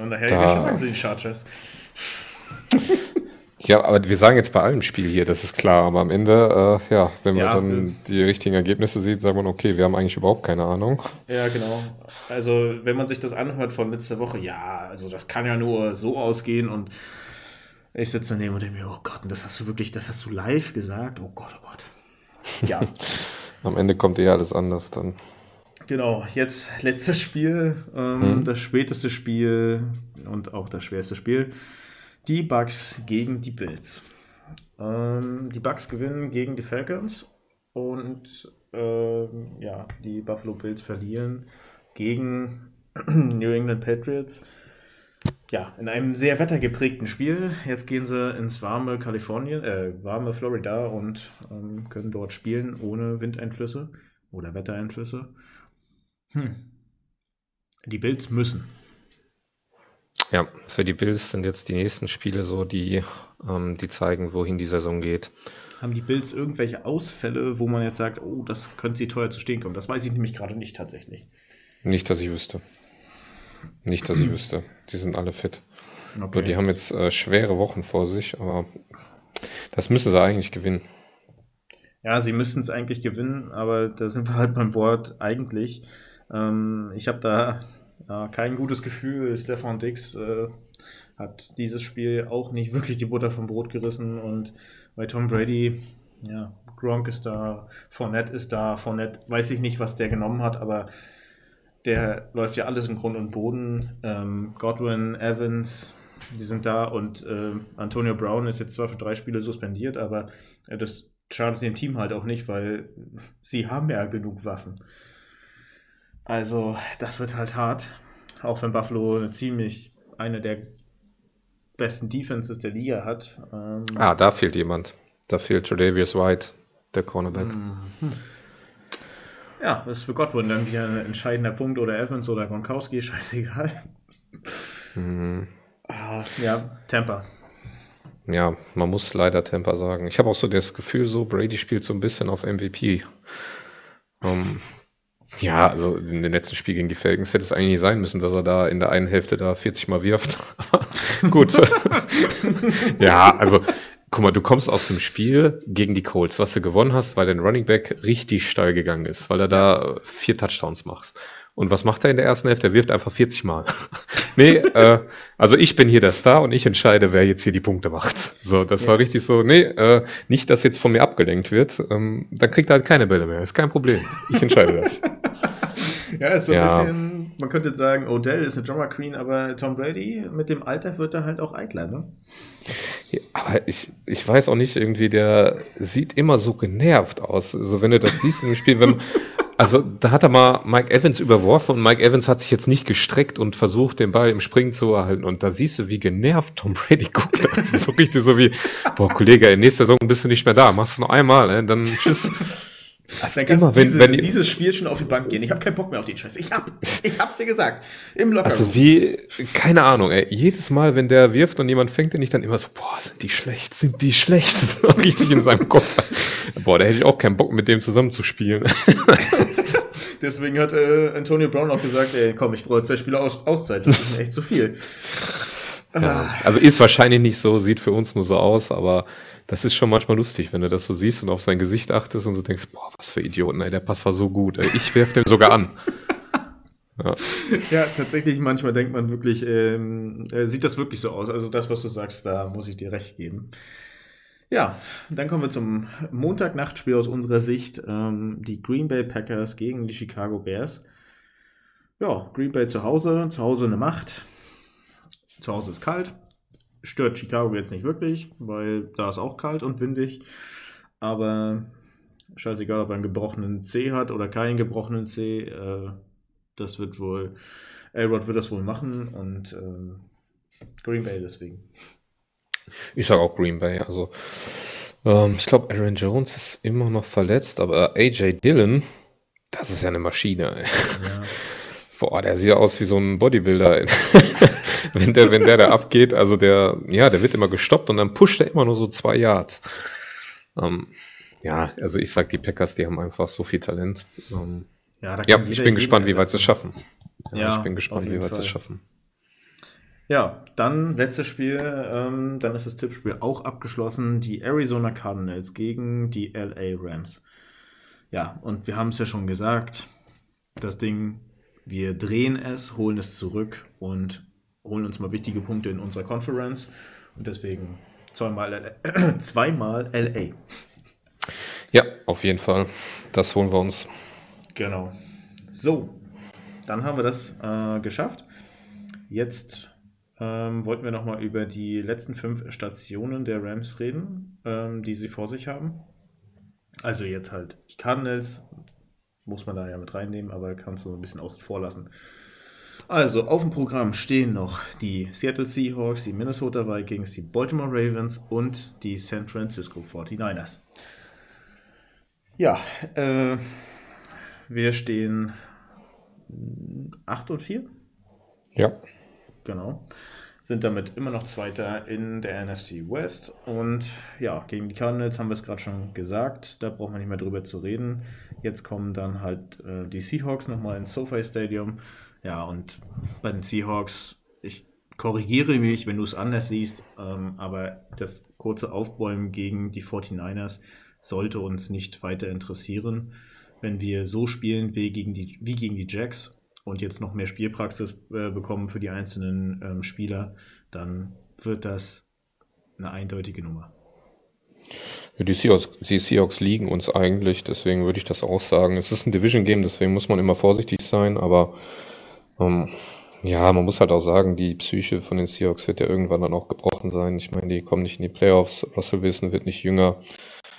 Und daher da, die Chargers. <laughs> Ja, aber wir sagen jetzt bei allem Spiel hier, das ist klar. Aber am Ende, äh, ja, wenn man dann die richtigen Ergebnisse sieht, sagt man, okay, wir haben eigentlich überhaupt keine Ahnung. Ja, genau. Also, wenn man sich das anhört von letzter Woche, ja, also das kann ja nur so ausgehen und ich sitze daneben und denke mir, oh Gott, und das hast du wirklich, das hast du live gesagt? Oh Gott, oh Gott. Ja. <laughs> am Ende kommt eher alles anders dann. Genau, jetzt letztes Spiel, ähm, hm. das späteste Spiel und auch das schwerste Spiel. Die Bucks gegen die Bills. Ähm, die Bucks gewinnen gegen die Falcons und ähm, ja, die Buffalo Bills verlieren gegen <clears throat> New England Patriots. Ja, in einem sehr wettergeprägten Spiel. Jetzt gehen sie ins warme Kalifornien, äh, warme Florida und ähm, können dort spielen ohne Windeinflüsse oder Wettereinflüsse. Hm. Die Bills müssen. Ja, für die Bills sind jetzt die nächsten Spiele so, die, ähm, die zeigen, wohin die Saison geht. Haben die Bills irgendwelche Ausfälle, wo man jetzt sagt, oh, das könnte sie teuer zu stehen kommen? Das weiß ich nämlich gerade nicht tatsächlich. Nicht, dass ich wüsste. Nicht, dass ich wüsste. Die sind alle fit. Okay. Nur die haben jetzt äh, schwere Wochen vor sich, aber das müssen sie eigentlich gewinnen. Ja, sie müssen es eigentlich gewinnen, aber da sind wir halt beim Wort eigentlich. Ähm, ich habe da ja, kein gutes Gefühl. Stefan Dix äh, hat dieses Spiel auch nicht wirklich die Butter vom Brot gerissen und bei Tom Brady, ja, Gronk ist da, Fournette ist da, Fournette weiß ich nicht, was der genommen hat, aber der läuft ja alles in Grund und Boden. Ähm, Godwin, Evans, die sind da und äh, Antonio Brown ist jetzt zwar für drei Spiele suspendiert, aber äh, das schadet dem Team halt auch nicht, weil sie haben ja genug Waffen. Also, das wird halt hart. Auch wenn Buffalo eine ziemlich eine der besten Defenses der Liga hat. Ähm, ah, da fehlt jemand. Da fehlt Tredavious White, der Cornerback. Mhm. Ja, das ist für Godwin dann wieder ein entscheidender Punkt oder Evans oder Gronkowski, <laughs> scheißegal. Mhm. Ah, ja, Tampa. Ja, man muss leider Tampa sagen. Ich habe auch so das Gefühl, so Brady spielt so ein bisschen auf MVP. Um, ja, also in dem letzten Spiel gegen die Falcons hätte es eigentlich nicht sein müssen, dass er da in der einen Hälfte da 40 Mal wirft. <laughs> Gut. <laughs> ja, also guck mal, du kommst aus dem Spiel gegen die Colts, was du gewonnen hast, weil dein Running Back richtig steil gegangen ist, weil er da vier Touchdowns macht. Und was macht er in der ersten Hälfte? Er wirft einfach 40 Mal. <laughs> nee, äh, also ich bin hier der Star und ich entscheide, wer jetzt hier die Punkte macht. So, das ja. war richtig so, nee, äh, nicht, dass jetzt von mir abgelenkt wird. Ähm, dann kriegt er halt keine Bälle mehr. Ist kein Problem. Ich entscheide das. <laughs> ja, ist so ja. ein bisschen, man könnte jetzt sagen, Odell ist eine Drummer Queen, aber Tom Brady mit dem Alter wird er halt auch eitler, ne? Ja, aber ich, ich weiß auch nicht, irgendwie, der sieht immer so genervt aus. Also wenn du das siehst im Spiel, wenn, <laughs> also da hat er mal Mike Evans überworfen und Mike Evans hat sich jetzt nicht gestreckt und versucht, den Ball im Springen zu erhalten. Und da siehst du, wie genervt Tom Brady guckt. Das ist so richtig so wie, boah, Kollege, in nächster Saison bist du nicht mehr da. Machst du noch einmal, äh, dann tschüss. Also dann kannst Immer, wenn, diese, wenn dieses Spiel schon auf die Bank gehen. Ich habe keinen Bock mehr auf den Scheiß. Ich hab, ich hab's dir gesagt. Im Locker. Also wie, keine Ahnung, ey. Jedes Mal, wenn der wirft und jemand fängt den nicht, dann immer so, boah, sind die schlecht, sind die schlecht. Das ist auch richtig in seinem Kopf. Boah, da hätte ich auch keinen Bock, mit dem zusammen zu spielen. <laughs> Deswegen hat äh, Antonio Brown auch gesagt, ey, komm, ich brauche zwei Spiele Aus Auszeit. Das ist mir echt zu viel. Ja, also ist wahrscheinlich nicht so, sieht für uns nur so aus, aber das ist schon manchmal lustig, wenn du das so siehst und auf sein Gesicht achtest und so denkst, boah, was für Idioten, ey, der Pass war so gut. Ey, ich werf den sogar an. <laughs> Ja. ja. tatsächlich, manchmal denkt man wirklich, ähm, äh, sieht das wirklich so aus. Also das, was du sagst, da muss ich dir recht geben. Ja, dann kommen wir zum Montagnachtspiel aus unserer Sicht. Ähm, die Green Bay Packers gegen die Chicago Bears. Ja, Green Bay zu Hause, zu Hause eine Macht. Zu Hause ist kalt stört Chicago jetzt nicht wirklich, weil da ist auch kalt und windig. Aber scheißegal, ob er einen gebrochenen C hat oder keinen gebrochenen C. Äh, das wird wohl, Elrod wird das wohl machen und äh, Green Bay deswegen. Ich sage auch Green Bay. Also ähm, ich glaube, Aaron Jones ist immer noch verletzt, aber AJ Dillon, das ist ja eine Maschine. Ja. <laughs> Boah, der sieht aus wie so ein Bodybuilder. <laughs> wenn der, wenn der da abgeht, also der, ja, der wird immer gestoppt und dann pusht er immer nur so zwei Yards. Ähm, ja, also ich sag, die Packers, die haben einfach so viel Talent. Ähm, ja, ja ich bin gespannt, wie weit sie es schaffen. Ja, ja, ich bin gespannt, wie weit sie es schaffen. Ja, dann letztes Spiel, ähm, dann ist das Tippspiel auch abgeschlossen. Die Arizona Cardinals gegen die LA Rams. Ja, und wir haben es ja schon gesagt, das Ding, wir drehen es, holen es zurück und holen uns mal wichtige Punkte in unserer Conference und deswegen zweimal, LA. <clears throat> zweimal LA. Ja, auf jeden Fall. Das holen wir uns. Genau. So, dann haben wir das äh, geschafft. Jetzt ähm, wollten wir nochmal über die letzten fünf Stationen der Rams reden, ähm, die sie vor sich haben. Also jetzt halt die Cardinals, muss man da ja mit reinnehmen, aber kannst du so ein bisschen außen vor lassen. Also, auf dem Programm stehen noch die Seattle Seahawks, die Minnesota Vikings, die Baltimore Ravens und die San Francisco 49ers. Ja, äh, wir stehen 8 und 4. Ja. Genau. Sind damit immer noch Zweiter in der NFC West. Und ja, gegen die Cardinals haben wir es gerade schon gesagt. Da brauchen wir nicht mehr drüber zu reden. Jetzt kommen dann halt äh, die Seahawks nochmal ins SoFi Stadium. Ja, und bei den Seahawks, ich korrigiere mich, wenn du es anders siehst, ähm, aber das kurze Aufbäumen gegen die 49ers sollte uns nicht weiter interessieren. Wenn wir so spielen wie gegen die, wie gegen die Jacks und jetzt noch mehr Spielpraxis äh, bekommen für die einzelnen ähm, Spieler, dann wird das eine eindeutige Nummer. Ja, die, Seahawks, die Seahawks liegen uns eigentlich, deswegen würde ich das auch sagen. Es ist ein Division-Game, deswegen muss man immer vorsichtig sein, aber ähm, Ja, man muss halt auch sagen, die Psyche von den Seahawks wird ja irgendwann dann auch gebrochen sein. Ich meine, die kommen nicht in die Playoffs. Russell Wilson wird nicht jünger.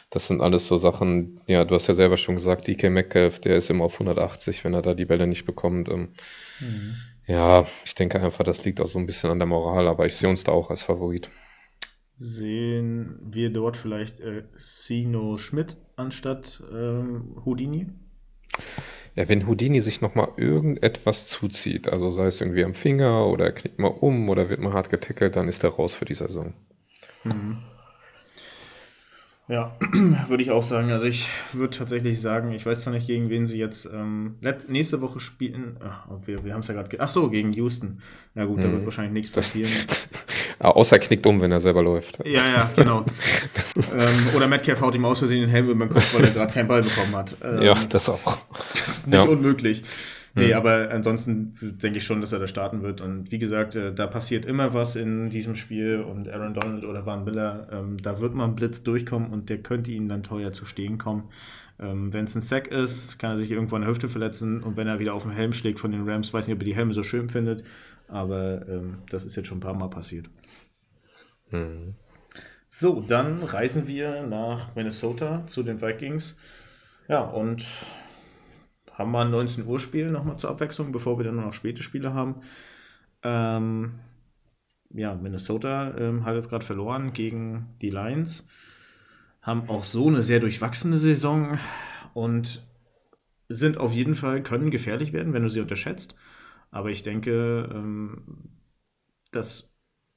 Das sind alles so Sachen, ja, du hast ja selber schon gesagt, DK Metcalf, der ist immer auf 180, wenn er da die Bälle nicht bekommt. Ähm, mhm. Ja, ich denke einfach, das liegt auch so ein bisschen an der Moral, aber ich sehe uns da auch als Favorit. Sehen wir dort vielleicht äh, Sino Schmidt anstatt ähm, Houdini? Ja, wenn Houdini sich nochmal irgendetwas zuzieht, also sei es irgendwie am Finger oder er knickt mal um oder wird mal hart getackelt, dann ist er raus für die Saison. Mhm. Ja, <clears throat> würde ich auch sagen. Also ich würde tatsächlich sagen, ich weiß zwar nicht, gegen wen sie jetzt ähm, nächste Woche spielen. Ach, wir wir haben es ja gerade. Ach so, gegen Houston. Na gut, hm. da wird mhm. wahrscheinlich nichts passieren. <laughs> Außer er knickt um, wenn er selber läuft. Ja, ja, genau. <laughs> ähm, oder Metcalf haut ihm aus Versehen den Helm über den Kopf, weil er gerade keinen Ball bekommen hat. Ähm, ja, das auch. Das ist nicht ja. unmöglich. Nee, hm. aber ansonsten denke ich schon, dass er da starten wird. Und wie gesagt, äh, da passiert immer was in diesem Spiel und Aaron Donald oder Van Miller, ähm, da wird mal ein Blitz durchkommen und der könnte ihnen dann teuer zu stehen kommen. Ähm, wenn es ein Sack ist, kann er sich irgendwo an der Hüfte verletzen und wenn er wieder auf den Helm schlägt von den Rams, weiß nicht, ob er die Helme so schön findet, aber ähm, das ist jetzt schon ein paar Mal passiert. Mhm. So, dann reisen wir nach Minnesota zu den Vikings. Ja, und haben wir ein 19 Uhr Spiel nochmal zur Abwechslung, bevor wir dann nur noch späte Spiele haben. Ähm, ja, Minnesota ähm, hat jetzt gerade verloren gegen die Lions. Haben auch so eine sehr durchwachsene Saison und sind auf jeden Fall, können gefährlich werden, wenn du sie unterschätzt. Aber ich denke, ähm, das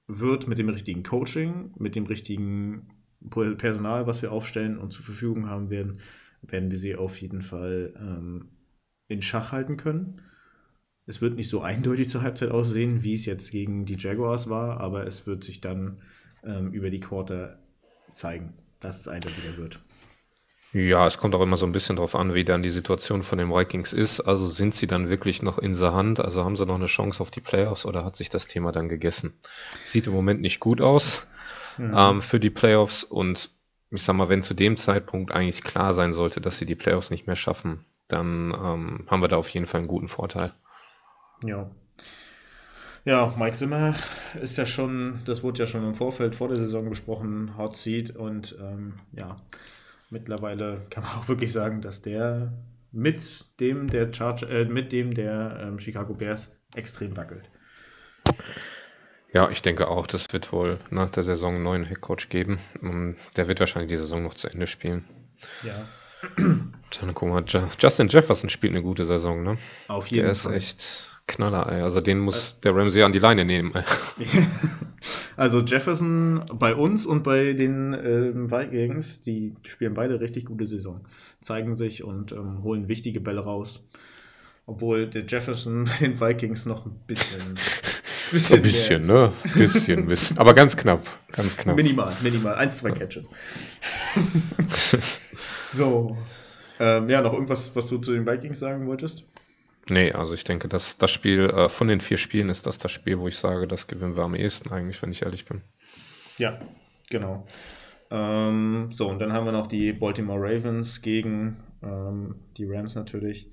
wird mit dem richtigen Coaching, mit dem richtigen Personal, was wir aufstellen und zur Verfügung haben werden, werden wir sie auf jeden Fall ähm, in Schach halten können. Es wird nicht so eindeutig zur Halbzeit aussehen, wie es jetzt gegen die Jaguars war, aber es wird sich dann ähm, über die Quarter zeigen, dass es eindeutiger wird. Ja, es kommt auch immer so ein bisschen darauf an, wie dann die Situation von den Vikings ist. Also sind sie dann wirklich noch in der Hand? Also haben sie noch eine Chance auf die Playoffs oder hat sich das Thema dann gegessen? Sieht im Moment nicht gut aus mhm. ähm, für die Playoffs und ich sag mal, wenn zu dem Zeitpunkt eigentlich klar sein sollte, dass sie die Playoffs nicht mehr schaffen, dann ähm, haben wir da auf jeden Fall einen guten Vorteil. Ja. Ja, Mike Zimmer ist ja schon, das wurde ja schon im Vorfeld vor der Saison besprochen, Hot Seat und ähm, ja, mittlerweile kann man <laughs> auch wirklich sagen, dass der mit dem der Charge, äh, mit dem der ähm, Chicago Bears extrem wackelt. Ja, ich denke auch, das wird wohl nach der Saison einen neuen Headcoach geben. Der wird wahrscheinlich die Saison noch zu Ende spielen. Ja, dann guck mal, Justin Jefferson spielt eine gute Saison, ne? Auf jeden der Fall. Der ist echt Knaller, ey. Also den muss äh, der Ramsey an die Leine nehmen. <laughs> also Jefferson bei uns und bei den äh, Vikings, die spielen beide richtig gute Saison. Zeigen sich und ähm, holen wichtige Bälle raus. Obwohl der Jefferson <laughs> bei den Vikings noch ein bisschen. <laughs> bisschen ein bisschen, ne? Bisschen, bisschen. Aber ganz knapp. Ganz knapp. Minimal, minimal. Eins, zwei Catches. So. Ähm, ja, noch irgendwas, was du zu den Vikings sagen wolltest? Nee, also ich denke, dass das Spiel äh, von den vier Spielen ist das das Spiel, wo ich sage, das gewinnen wir am ehesten eigentlich, wenn ich ehrlich bin. Ja, genau. Ähm, so, und dann haben wir noch die Baltimore Ravens gegen ähm, die Rams natürlich.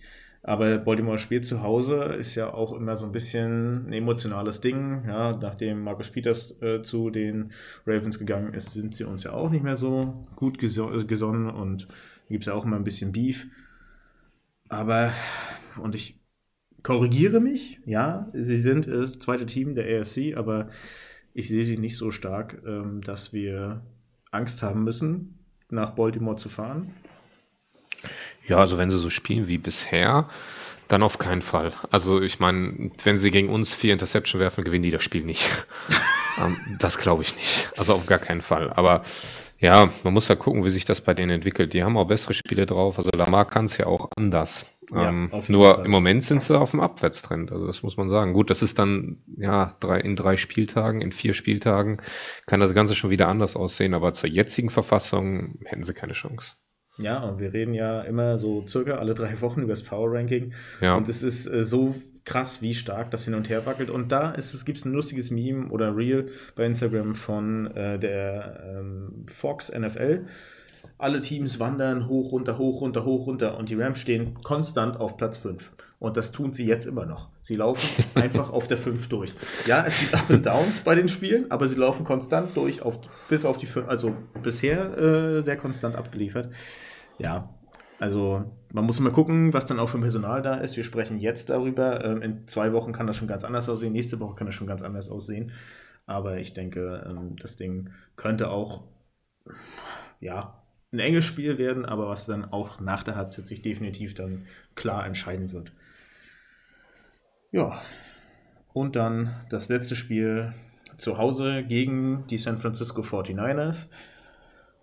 Aber Baltimore spielt zu Hause, ist ja auch immer so ein bisschen ein emotionales Ding. Ja, nachdem Markus Peters äh, zu den Ravens gegangen ist, sind sie uns ja auch nicht mehr so gut gesonnen und gibt es ja auch immer ein bisschen Beef. Aber, und ich korrigiere mich, ja, sie sind das zweite Team der AFC, aber ich sehe sie nicht so stark, ähm, dass wir Angst haben müssen, nach Baltimore zu fahren. Ja, also wenn sie so spielen wie bisher, dann auf keinen Fall. Also ich meine, wenn sie gegen uns vier Interception werfen, gewinnen die das Spiel nicht. <laughs> ähm, das glaube ich nicht. Also auf gar keinen Fall. Aber ja, man muss ja gucken, wie sich das bei denen entwickelt. Die haben auch bessere Spiele drauf. Also Lamar kann es ja auch anders. Ja, ähm, nur Fall. im Moment sind sie auf dem Abwärtstrend. Also das muss man sagen. Gut, das ist dann ja drei, in drei Spieltagen, in vier Spieltagen kann das Ganze schon wieder anders aussehen. Aber zur jetzigen Verfassung hätten sie keine Chance. Ja, und wir reden ja immer so circa alle drei <laughs> Wochen über das Power Ranking. Ja. Und es ist äh, so krass, wie stark das hin und her wackelt. Und da ist es, gibt es ein lustiges Meme oder Reel bei Instagram von äh, der ähm, Fox NFL. alle Teams wandern hoch, runter, hoch, runter, hoch, runter und die Rams stehen konstant auf Platz 5. Und das tun sie jetzt immer noch. Sie laufen <laughs> einfach auf der 5 durch. Ja, es gibt Up and Downs bei den Spielen, aber sie laufen konstant durch, auf, bis auf die 5, also bisher äh, sehr konstant abgeliefert. Ja, also man muss mal gucken, was dann auch für Personal da ist. Wir sprechen jetzt darüber. Ähm, in zwei Wochen kann das schon ganz anders aussehen. Nächste Woche kann das schon ganz anders aussehen. Aber ich denke, ähm, das Ding könnte auch ja, ein enges Spiel werden, aber was dann auch nach der Halbzeit sich definitiv dann klar entscheiden wird. Ja, und dann das letzte Spiel zu Hause gegen die San Francisco 49ers.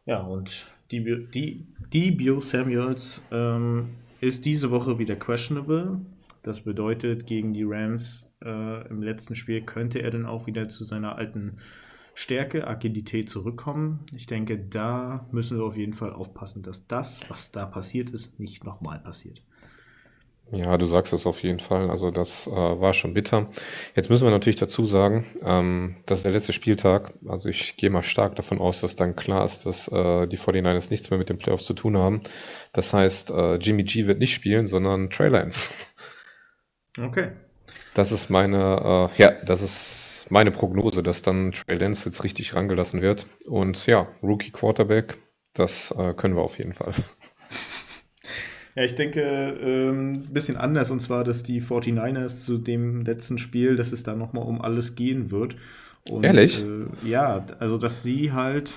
Ja, und die, die, die Bio Samuels ähm, ist diese Woche wieder questionable. Das bedeutet, gegen die Rams äh, im letzten Spiel könnte er dann auch wieder zu seiner alten Stärke, Agilität zurückkommen. Ich denke, da müssen wir auf jeden Fall aufpassen, dass das, was da passiert ist, nicht nochmal passiert. Ja, du sagst es auf jeden Fall. Also das äh, war schon bitter. Jetzt müssen wir natürlich dazu sagen, ähm, das ist der letzte Spieltag. Also ich gehe mal stark davon aus, dass dann klar ist, dass äh, die 49ers nichts mehr mit den Playoffs zu tun haben. Das heißt, äh, Jimmy G wird nicht spielen, sondern Trey Lance. Okay. Das ist meine, äh, ja, das ist meine Prognose, dass dann Trey Lance jetzt richtig rangelassen wird. Und ja, Rookie Quarterback, das äh, können wir auf jeden Fall. Ja, ich denke, ähm, ein bisschen anders, und zwar, dass die 49ers zu dem letzten Spiel, dass es da nochmal um alles gehen wird. Und, Ehrlich? Äh, ja, also, dass sie halt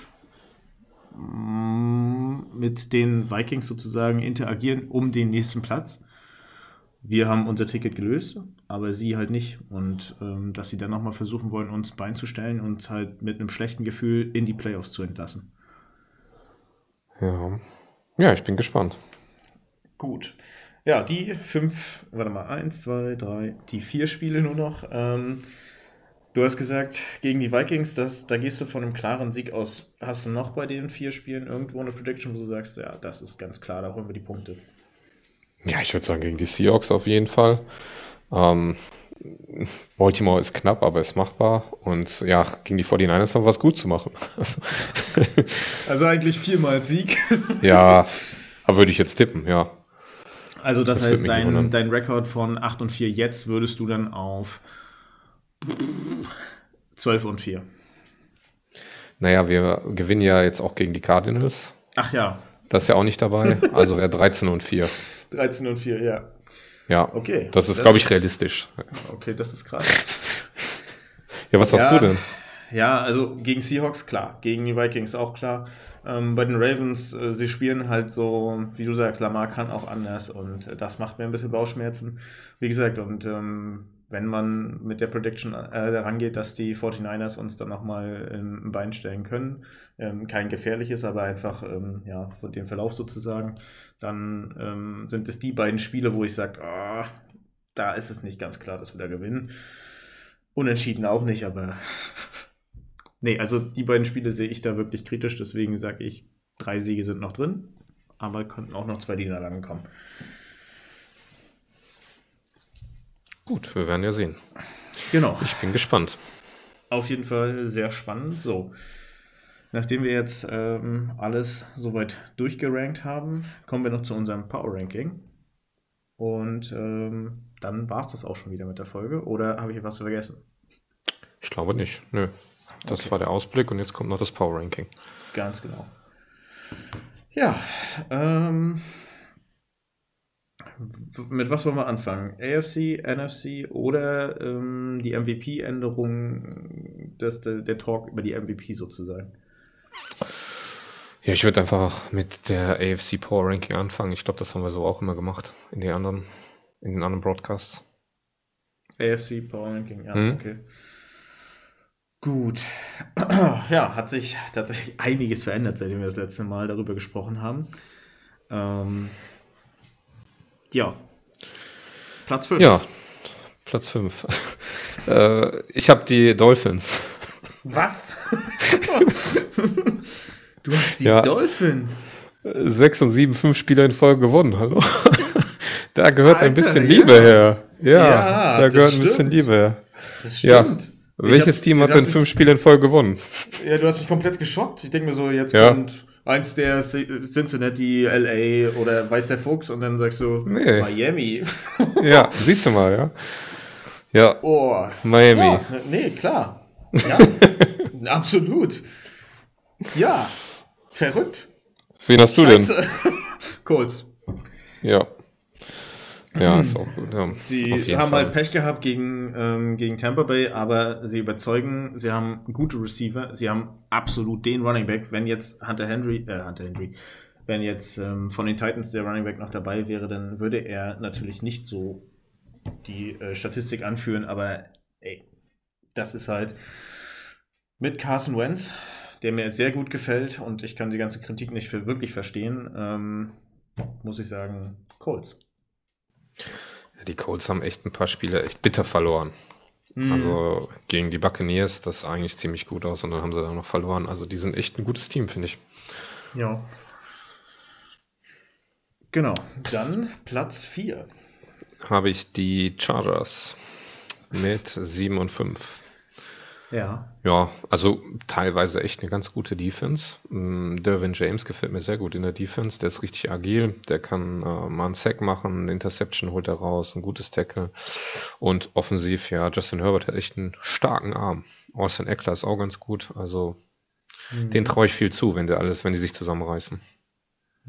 mm, mit den Vikings sozusagen interagieren um den nächsten Platz. Wir haben unser Ticket gelöst, aber sie halt nicht. Und ähm, dass sie dann nochmal versuchen wollen, uns beinzustellen und halt mit einem schlechten Gefühl in die Playoffs zu entlassen. Ja. Ja, ich bin gespannt. Gut. Ja, die fünf, warte mal, eins, zwei, drei, die vier Spiele nur noch. Ähm, du hast gesagt, gegen die Vikings, das, da gehst du von einem klaren Sieg aus. Hast du noch bei den vier Spielen irgendwo eine Prediction, wo du sagst, ja, das ist ganz klar, da holen wir die Punkte? Ja, ich würde sagen, gegen die Seahawks auf jeden Fall. Ähm, Baltimore ist knapp, aber ist machbar. Und ja, gegen die 49ers haben wir was gut zu machen. <laughs> Also, also eigentlich viermal Sieg. <laughs> ja, aber würde ich jetzt tippen, ja. Also das, das heißt, dein, dein Rekord von 8 und 4 jetzt würdest du dann auf 12 und 4. Naja, wir gewinnen ja jetzt auch gegen die Cardinals. Ach ja. Das ist ja auch nicht dabei. Also wäre 13 und 4. 13 <laughs> und 4, ja. Ja, okay. Das ist, glaube ich, realistisch. Okay, das ist krass. <laughs> ja, was sagst ja, du denn? Ja, also gegen Seahawks klar, gegen die Vikings auch klar. Ähm, bei den Ravens, äh, sie spielen halt so, wie du sagst, Lamar kann auch anders und äh, das macht mir ein bisschen Bauchschmerzen. Wie gesagt, und ähm, wenn man mit der Prediction äh, rangeht, dass die 49ers uns dann nochmal im Bein stellen können, ähm, kein gefährliches, aber einfach ähm, ja, von dem Verlauf sozusagen, dann ähm, sind es die beiden Spiele, wo ich sage, oh, ah, da ist es nicht ganz klar, dass wir da gewinnen. Unentschieden auch nicht, aber Nee, also die beiden Spiele sehe ich da wirklich kritisch, deswegen sage ich, drei Siege sind noch drin, aber könnten auch noch zwei Niederlagen kommen. Gut, wir werden ja sehen. Genau. Ich bin gespannt. Auf jeden Fall sehr spannend. So, nachdem wir jetzt ähm, alles soweit durchgerankt haben, kommen wir noch zu unserem Power Ranking. Und ähm, dann war es das auch schon wieder mit der Folge. Oder habe ich etwas vergessen? Ich glaube nicht. Nö. Das okay. war der Ausblick und jetzt kommt noch das Power Ranking. Ganz genau. Ja, ähm, mit was wollen wir anfangen? AFC, NFC oder ähm, die MVP-Änderung, der, der Talk über die MVP sozusagen? Ja, ich würde einfach mit der AFC Power Ranking anfangen. Ich glaube, das haben wir so auch immer gemacht in den anderen, in den anderen Broadcasts. AFC Power Ranking, ja, hm? okay. Gut. <clears throat> Ja, hat sich tatsächlich einiges verändert, seitdem wir das letzte Mal darüber gesprochen haben. Ähm, ja. Platz 5. Ja, Platz 5. <laughs> äh, ich habe die Dolphins. Was? <laughs> du hast die ja. Dolphins. 6 und 7, 5 Spieler in Folge gewonnen, hallo? <laughs> da gehört Alter, ein bisschen ja. Liebe her. Ja, ja da gehört stimmt. ein bisschen Liebe her. Das stimmt. Welches Team hat denn fünf Spiele in Folge gewonnen? Ja, du hast mich komplett geschockt. Ich denke mir so, jetzt ja. kommt eins der Cincinnati, LA oder weiß der Fuchs und dann sagst du nee. Miami. <laughs> ja, siehst du mal, ja. Ja. Oh. Miami. Ja, nee, klar. Ja, <laughs> absolut. Ja, verrückt. Wen hast du Scheiße. denn? <laughs> Colts. Ja. Ja, ist auch gut. Ja, sie haben Fall. halt Pech gehabt gegen, ähm, gegen Tampa Bay, aber sie überzeugen, sie haben gute Receiver, sie haben absolut den Running Back. Wenn jetzt Hunter Henry, äh, Hunter Henry, wenn jetzt ähm, von den Titans der Running Back noch dabei wäre, dann würde er natürlich nicht so die äh, Statistik anführen, aber ey, das ist halt mit Carson Wentz, der mir sehr gut gefällt und ich kann die ganze Kritik nicht für wirklich verstehen, ähm, muss ich sagen, Colts. Ja, die Colts haben echt ein paar Spiele echt bitter verloren. Mhm. Also gegen die Buccaneers, das sah eigentlich ziemlich gut aus und dann haben sie dann noch verloren. Also die sind echt ein gutes Team, finde ich. Ja. Genau, dann Platz 4. Habe ich die Chargers mit 7 und 5. Ja. Ja, also teilweise echt eine ganz gute Defense. Mm, Derwin James gefällt mir sehr gut in der Defense. Der ist richtig agil. Der kann äh, mal einen Sack machen, eine Interception holt er raus, ein gutes Tackle. Und offensiv, ja, Justin Herbert hat echt einen starken Arm. Austin Eckler ist auch ganz gut. Also mhm. den traue ich viel zu, wenn der alles, wenn die sich zusammenreißen.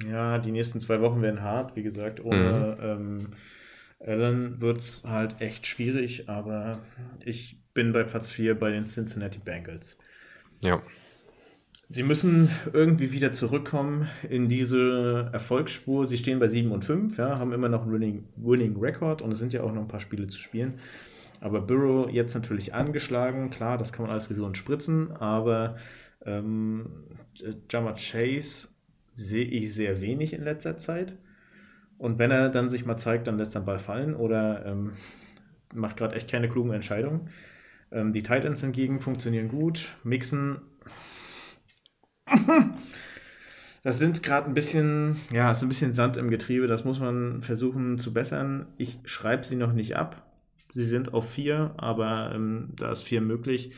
Ja, die nächsten zwei Wochen werden hart, wie gesagt, ohne mhm. ähm, Allen wird es halt echt schwierig, aber ich bin bei Platz 4 bei den Cincinnati Bengals. Ja. Sie müssen irgendwie wieder zurückkommen in diese Erfolgsspur. Sie stehen bei 7 und 5, ja, haben immer noch einen Winning, Winning Record und es sind ja auch noch ein paar Spiele zu spielen. Aber Burrow jetzt natürlich angeschlagen, klar, das kann man alles gesund spritzen, aber ähm, Jama Chase sehe ich sehr wenig in letzter Zeit. Und wenn er dann sich mal zeigt, dann lässt er den Ball fallen oder ähm, macht gerade echt keine klugen Entscheidungen. Ähm, die Titans hingegen funktionieren gut. Mixen. Das sind gerade ein bisschen, ja, ist ein bisschen Sand im Getriebe. Das muss man versuchen zu bessern. Ich schreibe sie noch nicht ab. Sie sind auf vier, aber ähm, da ist vier möglich,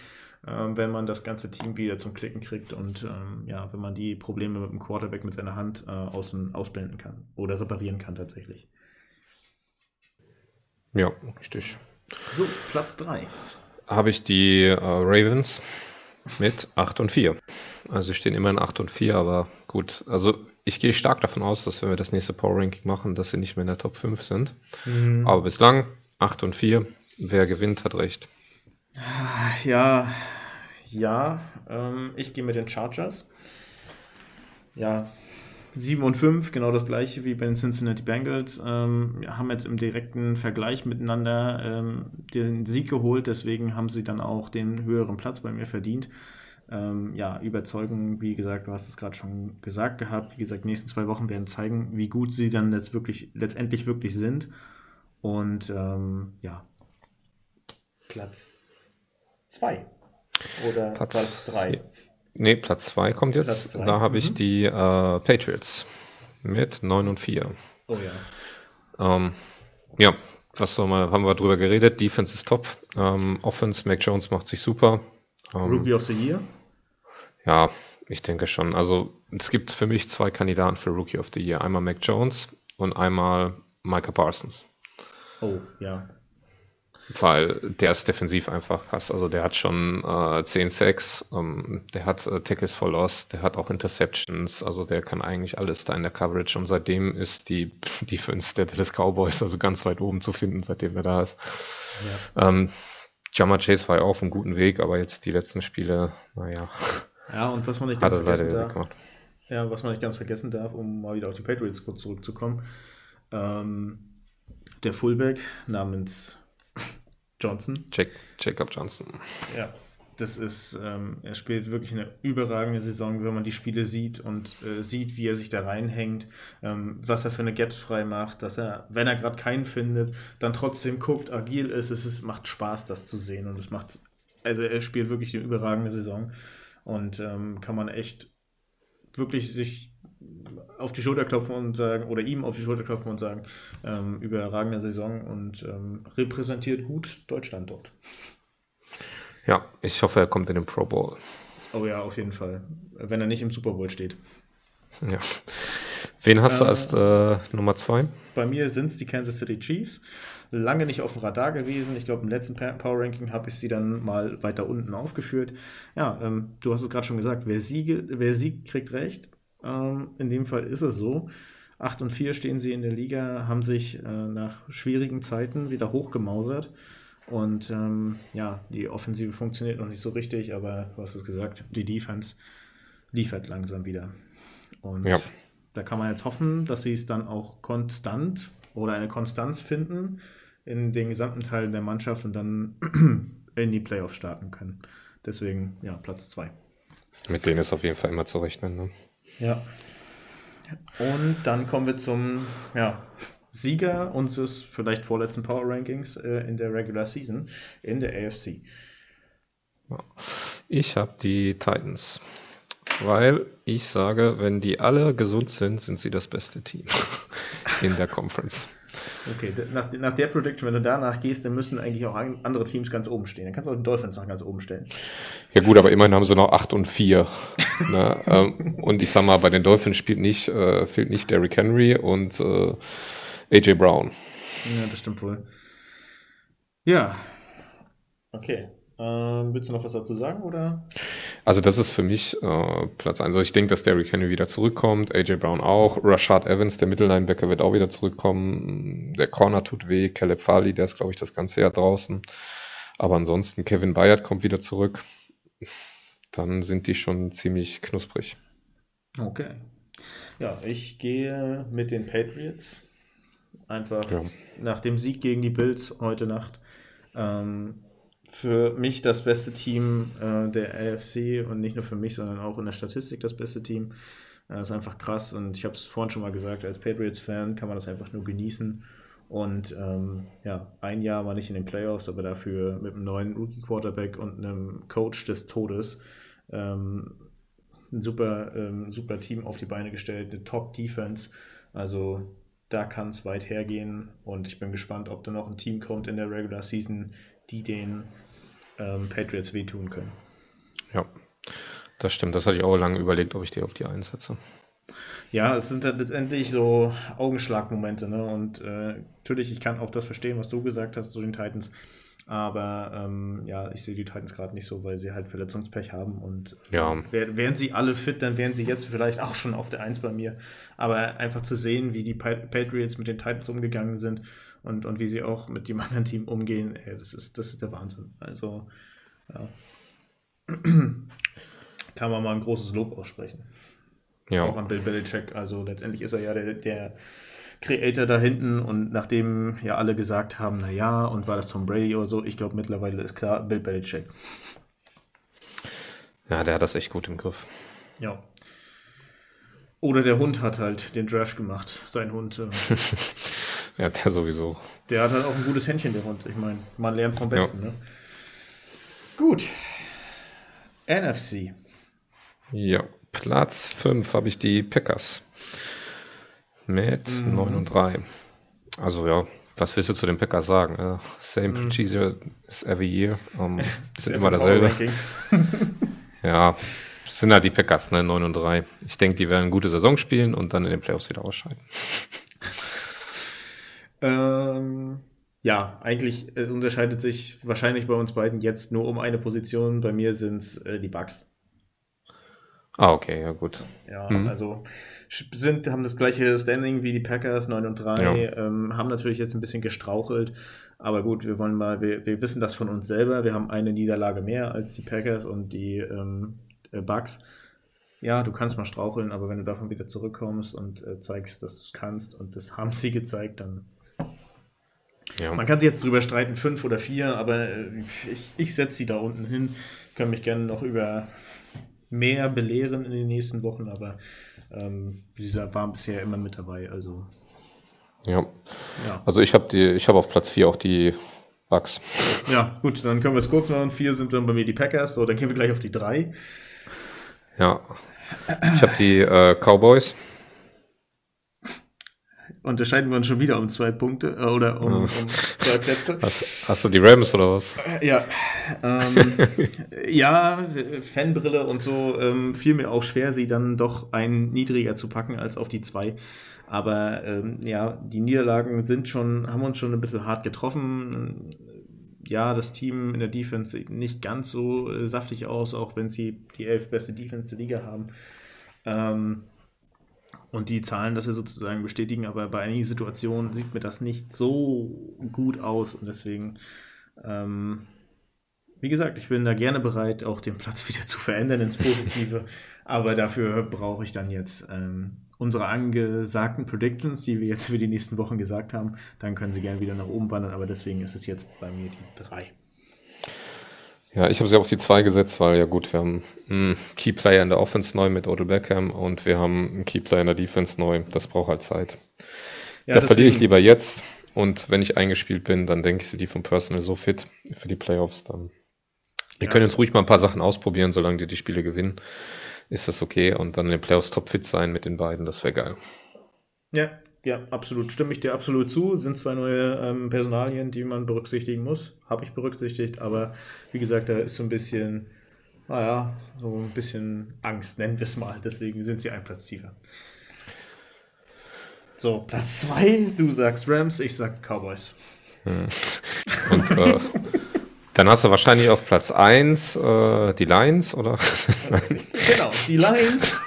ähm, wenn man das ganze Team wieder zum Klicken kriegt und ähm, ja, wenn man die Probleme mit dem Quarterback mit seiner Hand äh, außen ausblenden kann oder reparieren kann tatsächlich. Ja, richtig. So, Platz 3 habe ich die äh, Ravens mit 8 und 4. Also sie stehen immer in 8 und 4, aber gut. Also ich gehe stark davon aus, dass wenn wir das nächste Power Ranking machen, dass sie nicht mehr in der Top 5 sind. Mhm. Aber bislang 8 und 4. Wer gewinnt, hat recht. Ja, ja. Ähm, ich gehe mit den Chargers. Ja, 7 und 5, genau das gleiche wie bei den Cincinnati Bengals. Ähm, haben jetzt im direkten Vergleich miteinander ähm, den Sieg geholt, deswegen haben sie dann auch den höheren Platz bei mir verdient. Ähm, ja, überzeugen, wie gesagt, du hast es gerade schon gesagt gehabt. Wie gesagt, die nächsten zwei Wochen werden zeigen, wie gut sie dann jetzt wirklich, letztendlich wirklich sind. Und ähm, ja, Platz 2 oder Platz 3. Nee, Platz 2 kommt jetzt. Da habe ich mhm. die äh, Patriots mit 9 und 4. Oh ja. Ähm, ja, was soll man, haben wir drüber geredet. Defense ist top. Ähm, Offense, Mac Jones macht sich super. Ähm, Rookie of the Year? Ja, ich denke schon. Also es gibt für mich zwei Kandidaten für Rookie of the Year. Einmal Mac Jones und einmal Micah Parsons. Oh, ja. Weil der ist defensiv einfach krass. Also der hat schon äh, 10 Sacks, ähm, der hat äh, Tackles for Loss, der hat auch Interceptions, also der kann eigentlich alles da in der Coverage und seitdem ist die Defense der Dallas Cowboys also ganz weit oben zu finden, seitdem er da ist. Ja. Ähm, Jammer Chase war ja auch auf einem guten Weg, aber jetzt die letzten Spiele, naja. Ja, und was man nicht ganz vergessen darf, ja, was man nicht ganz vergessen darf, um mal wieder auf die Patriots kurz zurückzukommen, ähm, der Fullback namens Johnson. Jack, Jacob Johnson. Ja, das ist, ähm, er spielt wirklich eine überragende Saison, wenn man die Spiele sieht und äh, sieht, wie er sich da reinhängt, ähm, was er für eine Gaps frei macht, dass er, wenn er gerade keinen findet, dann trotzdem guckt, agil ist. Es ist, macht Spaß, das zu sehen und es macht, also er spielt wirklich eine überragende Saison und ähm, kann man echt wirklich sich auf die Schulter klopfen und sagen, oder ihm auf die Schulter klopfen und sagen, ähm, überragende Saison und ähm, repräsentiert gut Deutschland dort. Ja, ich hoffe, er kommt in den Pro Bowl. Oh ja, auf jeden Fall. Wenn er nicht im Super Bowl steht. Ja. Wen hast äh, du als äh, Nummer zwei? Bei mir sind es die Kansas City Chiefs. Lange nicht auf dem Radar gewesen. Ich glaube, im letzten Power Ranking habe ich sie dann mal weiter unten aufgeführt. Ja, ähm, du hast es gerade schon gesagt, wer, siege, wer siegt, kriegt recht. Ähm, in dem Fall ist es so. 8 und 4 stehen sie in der Liga, haben sich äh, nach schwierigen Zeiten wieder hochgemausert. Und ähm, ja, die Offensive funktioniert noch nicht so richtig, aber du hast es gesagt, die Defense liefert langsam wieder. Und ja. da kann man jetzt hoffen, dass sie es dann auch konstant oder eine Konstanz finden in den gesamten Teilen der Mannschaft und dann <clears throat> in die Playoffs starten können. Deswegen, ja, Platz 2. Mit denen ist auf jeden Fall immer zu rechnen. Ne? Ja. Und dann kommen wir zum ja, Sieger unseres vielleicht vorletzten Power Rankings äh, in der Regular Season in der AFC. Ich habe die Titans. Weil ich sage, wenn die alle gesund sind, sind sie das beste Team <laughs> in der Conference. Okay, nach, nach der Prediction, wenn du danach gehst, dann müssen eigentlich auch andere Teams ganz oben stehen. Dann kannst du auch den Dolphins nach ganz oben stellen. Ja gut, aber immerhin haben sie noch 8 und 4. ne? <laughs> ähm, und ich sag mal, bei den Dolphins spielt nicht, äh, fehlt nicht Derrick Henry und äh, AJ Brown. Ja, das stimmt wohl. Ja. Okay. Ähm, willst du noch was dazu sagen, oder? Also das ist für mich äh, Platz 1. Also ich denke, dass Derrick Henry wieder zurückkommt, AJ Brown auch, Rashad Evans, der Mittellinebacker, wird auch wieder zurückkommen. Der Corner tut weh, Caleb Farley, der ist, glaube ich, das ganze Jahr draußen. Aber ansonsten, Kevin Bayard kommt wieder zurück. Dann sind die schon ziemlich knusprig. Okay. Ja, ich gehe mit den Patriots. Einfach ja. nach dem Sieg gegen die Bills heute Nacht. Ähm, für mich das beste Team äh, der AFC und nicht nur für mich, sondern auch in der Statistik das beste Team. Das äh, ist einfach krass und ich habe es vorhin schon mal gesagt, als Patriots-Fan kann man das einfach nur genießen. Und ähm, ja, ein Jahr war nicht in den Playoffs, aber dafür mit einem neuen Rookie-Quarterback und einem Coach des Todes ähm, ein super, ähm, super Team auf die Beine gestellt, eine Top-Defense. Also da kann es weit hergehen und ich bin gespannt, ob da noch ein Team kommt in der Regular Season, die den ähm, Patriots wehtun können. Ja, das stimmt. Das hatte ich auch lange überlegt, ob ich die auf die einsetze. Ja, es sind dann letztendlich so Augenschlagmomente. Ne? Und äh, natürlich, ich kann auch das verstehen, was du gesagt hast zu den Titans. Aber ähm, ja, ich sehe die Titans gerade nicht so, weil sie halt Verletzungspech haben. Und ja. wär, wären sie alle fit, dann wären sie jetzt vielleicht auch schon auf der Eins bei mir. Aber einfach zu sehen, wie die Patriots mit den Titans umgegangen sind und, und wie sie auch mit dem anderen Team umgehen, ey, das, ist, das ist der Wahnsinn. Also, ja. <clears throat> Kann man mal ein großes Lob aussprechen. Ja. Auch an Bill Belichick. Also letztendlich ist er ja der, der Creator da hinten und nachdem ja alle gesagt haben, naja, und war das Tom Brady oder so, ich glaube mittlerweile ist klar, Bill Belichick. Ja, der hat das echt gut im Griff. Ja. Oder der Hund hat halt den Draft gemacht, sein Hund. Äh, <laughs> Ja, der sowieso. Der hat halt auch ein gutes Händchen, der Hund. Ich meine, man lernt vom Besten. Ja. Ne? Gut. NFC. Ja, Platz 5 habe ich die Packers. Mit mhm. 9 und 3. Also ja, was willst du zu den Packers sagen? Uh, same mhm. procedure as every year. Um, <laughs> sind immer dasselbe. <laughs> ja, sind halt die Packers, ne? 9 und 3. Ich denke, die werden eine gute Saison spielen und dann in den Playoffs wieder ausscheiden. <laughs> Ähm, ja, eigentlich es unterscheidet sich wahrscheinlich bei uns beiden jetzt nur um eine Position. Bei mir sind es äh, die Bugs. Ah, okay, ja gut. Ja, mhm. also sind, haben das gleiche Standing wie die Packers, 9 und 3, ja. ähm, haben natürlich jetzt ein bisschen gestrauchelt, aber gut, wir wollen mal, wir, wir wissen das von uns selber, wir haben eine Niederlage mehr als die Packers und die ähm, äh, Bugs. Ja, du kannst mal straucheln, aber wenn du davon wieder zurückkommst und äh, zeigst, dass du es kannst und das haben sie gezeigt, dann ja. Man kann sich jetzt drüber streiten, fünf oder vier, aber äh, ich, ich setze sie da unten hin. Ich kann mich gerne noch über mehr belehren in den nächsten Wochen, aber ähm, dieser war bisher immer mit dabei. Also ja. ja. Also ich habe die, ich habe auf Platz 4 auch die Bugs. Ja, gut, dann können wir es kurz machen. Vier sind dann bei mir die Packers, so dann gehen wir gleich auf die drei. Ja. Ich habe die äh, Cowboys unterscheiden wir uns schon wieder um zwei Punkte äh, oder um, um <laughs> zwei Plätze. Hast, hast, du die Rams oder was? Äh, ja, ähm, <laughs> ja, Fanbrille und so ähm, fiel mir auch schwer, sie dann doch ein niedriger zu packen als auf die zwei. Aber ähm, ja, die Niederlagen sind schon, haben uns schon ein bisschen hart getroffen. Ja, das Team in der Defense sieht nicht ganz so äh, saftig aus, auch wenn sie die elf beste Defense der Liga haben. Ähm, und die Zahlen das ja sozusagen bestätigen, aber bei einigen Situationen sieht mir das nicht so gut aus. Und deswegen, ähm, wie gesagt, ich bin da gerne bereit, auch den Platz <laughs> wieder zu verändern ins Positive, aber dafür brauche ich dann jetzt ähm, unsere angesagten Predictions, die wir jetzt für die nächsten Wochen gesagt haben, dann können sie gerne wieder nach oben wandern, aber deswegen ist es jetzt bei mir die 3. Ja, ich habe sie auf die 2 gesetzt, weil ja gut, wir haben einen Key Player in der Offense neu mit Odell Beckham und wir haben einen Key Player in der Defense neu. Das braucht halt Zeit. Ja, da verliere ich lieber jetzt und wenn ich eingespielt bin, dann denke ich, sind die vom Personal so fit für die Playoffs dann. Wir ja. können jetzt ruhig mal ein paar Sachen ausprobieren, solange die die Spiele gewinnen ist das okay und dann in den Playoffs topfit sein mit den beiden, das wäre geil. Ja, ja, absolut. Stimme ich dir absolut zu. Sind zwei neue ähm, Personalien, die man berücksichtigen muss. Habe ich berücksichtigt, aber wie gesagt, da ist so ein bisschen, naja, so ein bisschen Angst, nennen wir es mal. Deswegen sind sie ein Platz tiefer. So, Platz zwei, du sagst Rams, ich sag Cowboys. Hm. Und äh, Dann hast du wahrscheinlich auf Platz 1 äh, die Lions, oder? genau, die Lions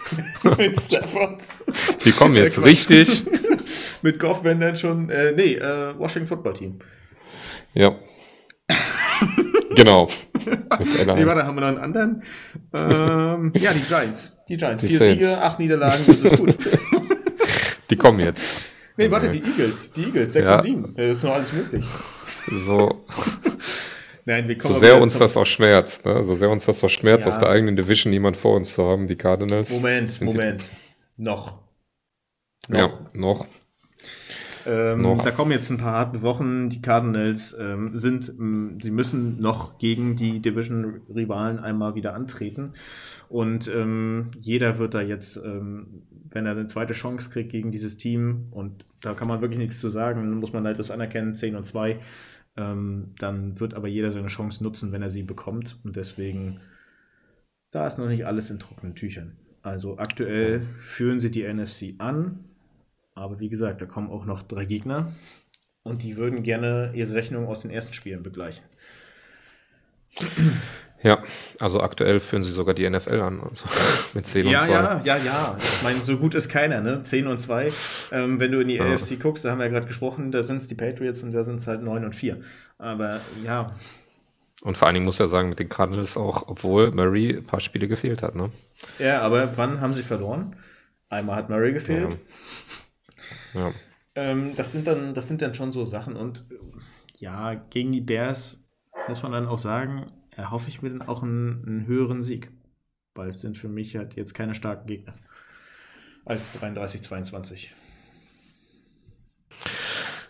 <laughs> mit Stafford. Die kommen jetzt richtig. Mit Goff, wenn dann schon, äh, nee, äh, Washington Football Team. Ja. <laughs> genau. nee, warte, haben wir noch einen anderen? Ähm, ja, die Giants. Die Giants. Die Vier Saints. Siege, acht Niederlagen, das ist gut. <laughs> die kommen jetzt. Nee, warte, die Eagles. Die Eagles, 6 ja. und 7. Das ist noch alles möglich. So. <laughs> Nein, wir kommen so sehr uns das auch schmerzt, ne? so sehr uns das auch schmerzt, ja. aus der eigenen Division niemand vor uns zu haben, die Cardinals. Moment, Moment. Noch. noch. Ja, noch. Ähm. Da kommen jetzt ein paar harte Wochen. Die Cardinals ähm, sind, ähm, sie müssen noch gegen die Division-Rivalen einmal wieder antreten. Und ähm, jeder wird da jetzt, ähm, wenn er eine zweite Chance kriegt gegen dieses Team, und da kann man wirklich nichts zu sagen, muss man halt das anerkennen, 10 und 2, ähm, dann wird aber jeder seine Chance nutzen, wenn er sie bekommt. Und deswegen, da ist noch nicht alles in trockenen Tüchern. Also aktuell führen sie die NFC an. Aber wie gesagt, da kommen auch noch drei Gegner. Und die würden gerne ihre Rechnung aus den ersten Spielen begleichen. Ja, also aktuell führen sie sogar die NFL an, also <laughs> mit 10 ja, und 2. Ja, ja, ja. Ich meine, so gut ist keiner, ne? 10 und 2. Ähm, wenn du in die ja. AFC guckst, da haben wir ja gerade gesprochen, da sind es die Patriots und da sind es halt 9 und 4. Aber ja. Und vor allen Dingen muss er sagen, mit den Cardinals auch, obwohl Murray ein paar Spiele gefehlt hat, ne? Ja, aber wann haben sie verloren? Einmal hat Murray gefehlt. Ja. Ja. Ähm, das, sind dann, das sind dann schon so Sachen und ja, gegen die Bears muss man dann auch sagen, erhoffe ich mir dann auch einen, einen höheren Sieg. Weil es sind für mich halt jetzt keine starken Gegner als 33-22.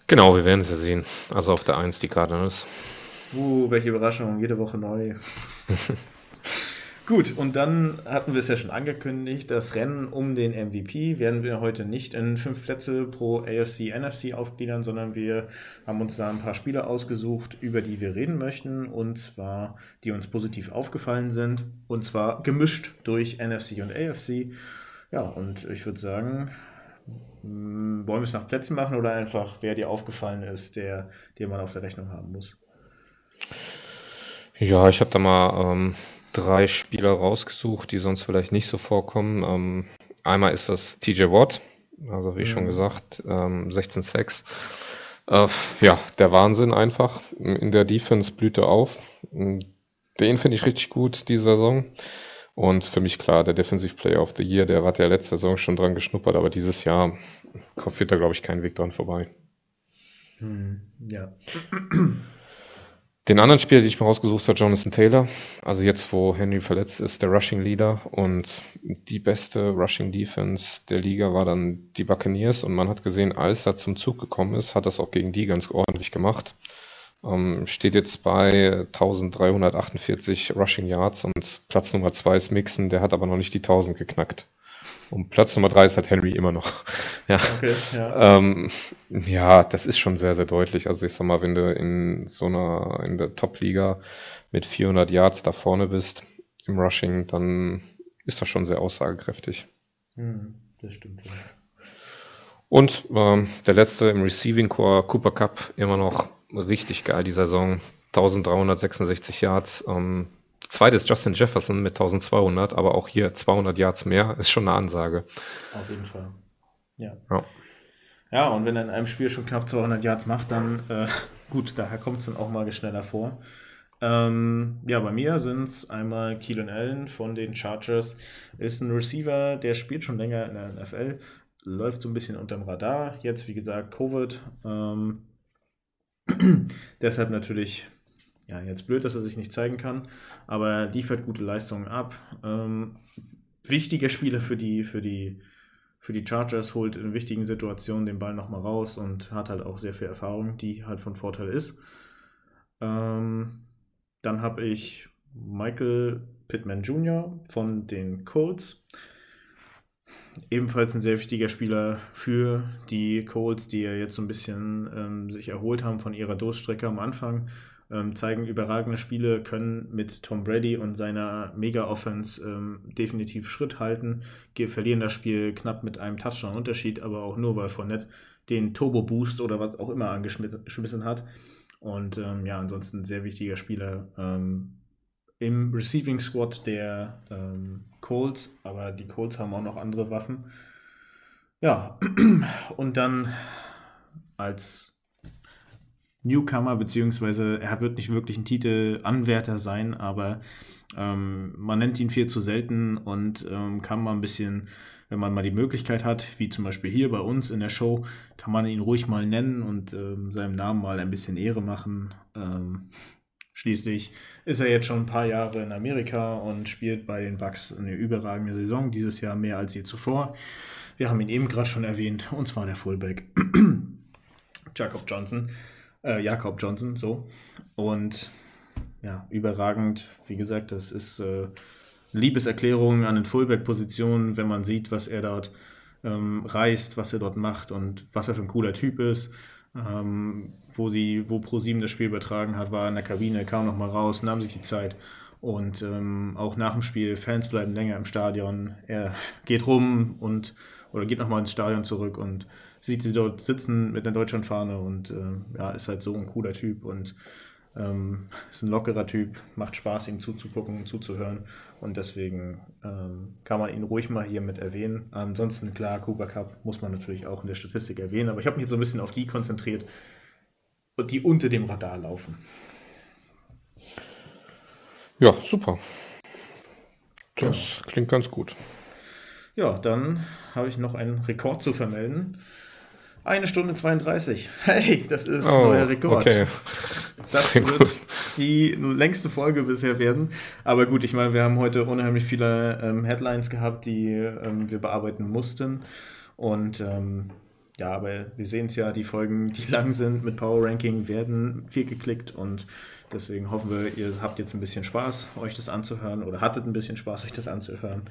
Genau, wir werden es ja sehen. Also auf der 1 die Cardinals. Uh, welche Überraschung, jede Woche neu. <laughs> Gut, und dann hatten wir es ja schon angekündigt, das Rennen um den MVP werden wir heute nicht in fünf Plätze pro AFC, NFC aufgliedern, sondern wir haben uns da ein paar Spiele ausgesucht, über die wir reden möchten, und zwar, die uns positiv aufgefallen sind, und zwar gemischt durch NFC und AFC. Ja, und ich würde sagen, hm, wollen wir es nach Plätzen machen oder einfach, wer dir aufgefallen ist, der, den man auf der Rechnung haben muss? Ja, ich habe da mal ähm, drei Spieler rausgesucht, die sonst vielleicht nicht so vorkommen. Ähm, einmal ist das TJ Watt, also wie mhm. schon gesagt, ähm, 16 Sacks. Äh, ja, der Wahnsinn einfach. In der Defense blüht er auf. Den finde ich richtig gut, die Saison. Und für mich klar, der Defensive Player of the Year, der hat ja letzte Saison schon dran geschnuppert, aber dieses Jahr führt da, glaube ich, keinen Weg dran vorbei. Hm, ja. Den anderen Spieler, den ich mir rausgesucht habe, Jonathan Taylor. Also jetzt, wo Henry verletzt ist, der Rushing Leader und die beste Rushing Defense der Liga war dann die Buccaneers und man hat gesehen, als er zum Zug gekommen ist, hat das auch gegen die ganz ordentlich gemacht. Ähm, steht jetzt bei 1348 Rushing Yards und Platz Nummer zwei ist Mixon, der hat aber noch nicht die 1000 geknackt. Und Platz Nummer drei ist halt Henry immer noch. <laughs> ja. Okay, ja. Ähm, ja, das ist schon sehr, sehr deutlich. Also ich sag mal, wenn du in so einer, in der Top-Liga mit 400 Yards da vorne bist im Rushing, dann ist das schon sehr aussagekräftig. Hm, das stimmt. Ja. Und ähm, der letzte im Receiving Core, Cooper Cup, immer noch richtig geil die Saison. 1366 Yards. Ähm, zweite ist Justin Jefferson mit 1200, aber auch hier 200 Yards mehr ist schon eine Ansage. Auf jeden Fall. Ja. Ja, ja und wenn er in einem Spiel schon knapp 200 Yards macht, dann äh, <laughs> gut, daher kommt es dann auch mal schneller vor. Ähm, ja, bei mir sind es einmal Keelan Allen von den Chargers. Ist ein Receiver, der spielt schon länger in der NFL, läuft so ein bisschen unterm Radar. Jetzt, wie gesagt, Covid. Ähm, <clears throat> deshalb natürlich ja, jetzt blöd, dass er sich nicht zeigen kann, aber er liefert gute Leistungen ab. Ähm, wichtiger Spieler für die, für, die, für die Chargers, holt in wichtigen Situationen den Ball nochmal raus und hat halt auch sehr viel Erfahrung, die halt von Vorteil ist. Ähm, dann habe ich Michael Pittman Jr. von den Colts. Ebenfalls ein sehr wichtiger Spieler für die Colts, die ja jetzt so ein bisschen ähm, sich erholt haben von ihrer Durststrecke am Anfang ähm, zeigen überragende Spiele, können mit Tom Brady und seiner Mega-Offense ähm, definitiv Schritt halten, verlieren das Spiel knapp mit einem Touchdown-Unterschied, aber auch nur, weil Fournette den Turbo-Boost oder was auch immer angeschmissen hat. Und ähm, ja, ansonsten sehr wichtiger Spieler ähm, im Receiving Squad der ähm, Colts, aber die Colts haben auch noch andere Waffen. Ja, <clears throat> und dann als Newcomer, beziehungsweise er wird nicht wirklich ein Titelanwärter sein, aber ähm, man nennt ihn viel zu selten und ähm, kann mal ein bisschen, wenn man mal die Möglichkeit hat, wie zum Beispiel hier bei uns in der Show, kann man ihn ruhig mal nennen und ähm, seinem Namen mal ein bisschen Ehre machen. Ähm, schließlich ist er jetzt schon ein paar Jahre in Amerika und spielt bei den Bucks eine überragende Saison, dieses Jahr mehr als je zuvor. Wir haben ihn eben gerade schon erwähnt, und zwar der Fullback <clears throat> Jacob Johnson äh, Jakob Johnson, so. Und ja, überragend. Wie gesagt, das ist äh, Liebeserklärung an den Fullback-Positionen, wenn man sieht, was er dort ähm, reißt, was er dort macht und was er für ein cooler Typ ist. Ähm, wo die, wo ProSieben das Spiel übertragen hat, war in der Kabine, kam noch mal raus, nahm sich die Zeit. Und ähm, auch nach dem Spiel, Fans bleiben länger im Stadion. Er geht rum und oder geht nochmal ins Stadion zurück und sieht sie dort sitzen mit der Deutschlandfahne und äh, ja, ist halt so ein cooler Typ und ähm, <laughs> ist ein lockerer Typ, macht Spaß, ihm zuzugucken, zuzuhören und deswegen ähm, kann man ihn ruhig mal hier mit erwähnen. Ansonsten, klar, Cooper Cup muss man natürlich auch in der Statistik erwähnen, aber ich habe mich jetzt so ein bisschen auf die konzentriert, die unter dem Radar laufen. Ja, super. Das ja. klingt ganz gut. Ja, dann habe ich noch einen Rekord zu vermelden. Eine Stunde 32. Hey, das ist oh, neuer Rekord. Okay. Das wird gut. die längste Folge bisher werden. Aber gut, ich meine, wir haben heute unheimlich viele ähm, Headlines gehabt, die ähm, wir bearbeiten mussten. Und ähm, ja, aber wir sehen es ja, die Folgen, die lang sind mit Power Ranking, werden viel geklickt und deswegen hoffen wir, ihr habt jetzt ein bisschen Spaß, euch das anzuhören oder hattet ein bisschen Spaß, euch das anzuhören.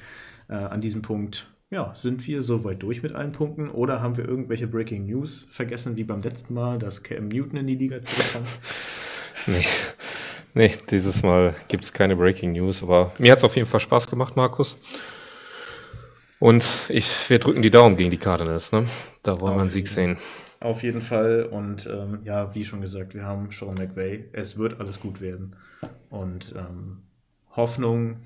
Äh, an diesem Punkt ja, sind wir soweit durch mit allen Punkten oder haben wir irgendwelche Breaking News vergessen, wie beim letzten Mal, dass Cam Newton in die Liga zurückkam? <laughs> nee. nee, dieses Mal gibt es keine Breaking News, aber mir hat es auf jeden Fall Spaß gemacht, Markus. Und ich, wir drücken die Daumen gegen die Cardinals, ne? Da wollen wir einen Sieg sehen. Auf jeden Fall. Und ähm, ja, wie schon gesagt, wir haben Sean McVay. Es wird alles gut werden. Und ähm, Hoffnung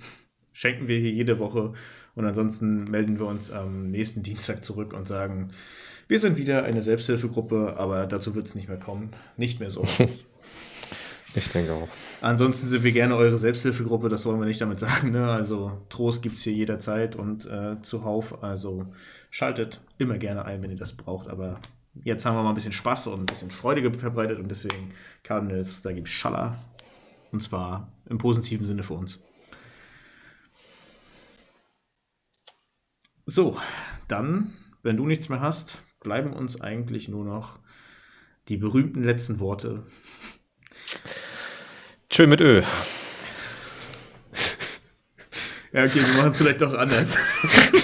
schenken wir hier jede Woche. Und ansonsten melden wir uns am nächsten Dienstag zurück und sagen, wir sind wieder eine Selbsthilfegruppe, aber dazu wird es nicht mehr kommen. Nicht mehr so. <laughs> ich denke auch. Ansonsten sind wir gerne eure Selbsthilfegruppe, das wollen wir nicht damit sagen. Ne? Also Trost gibt es hier jederzeit und äh, zuhauf. Also schaltet immer gerne ein, wenn ihr das braucht. Aber jetzt haben wir mal ein bisschen Spaß und ein bisschen Freude verbreitet und deswegen Cardinals, da gibt es Schaller. Und zwar im positiven Sinne für uns. So, dann, wenn du nichts mehr hast, bleiben uns eigentlich nur noch die berühmten letzten Worte. Tschö mit Ö. Ja, okay, wir machen es vielleicht doch anders.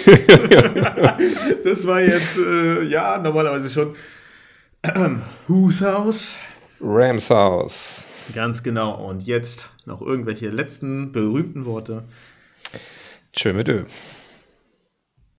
<laughs> das war jetzt, äh, ja, normalerweise schon. Whose House? Rams House. Ganz genau. Und jetzt noch irgendwelche letzten berühmten Worte. Tschö mit Ö.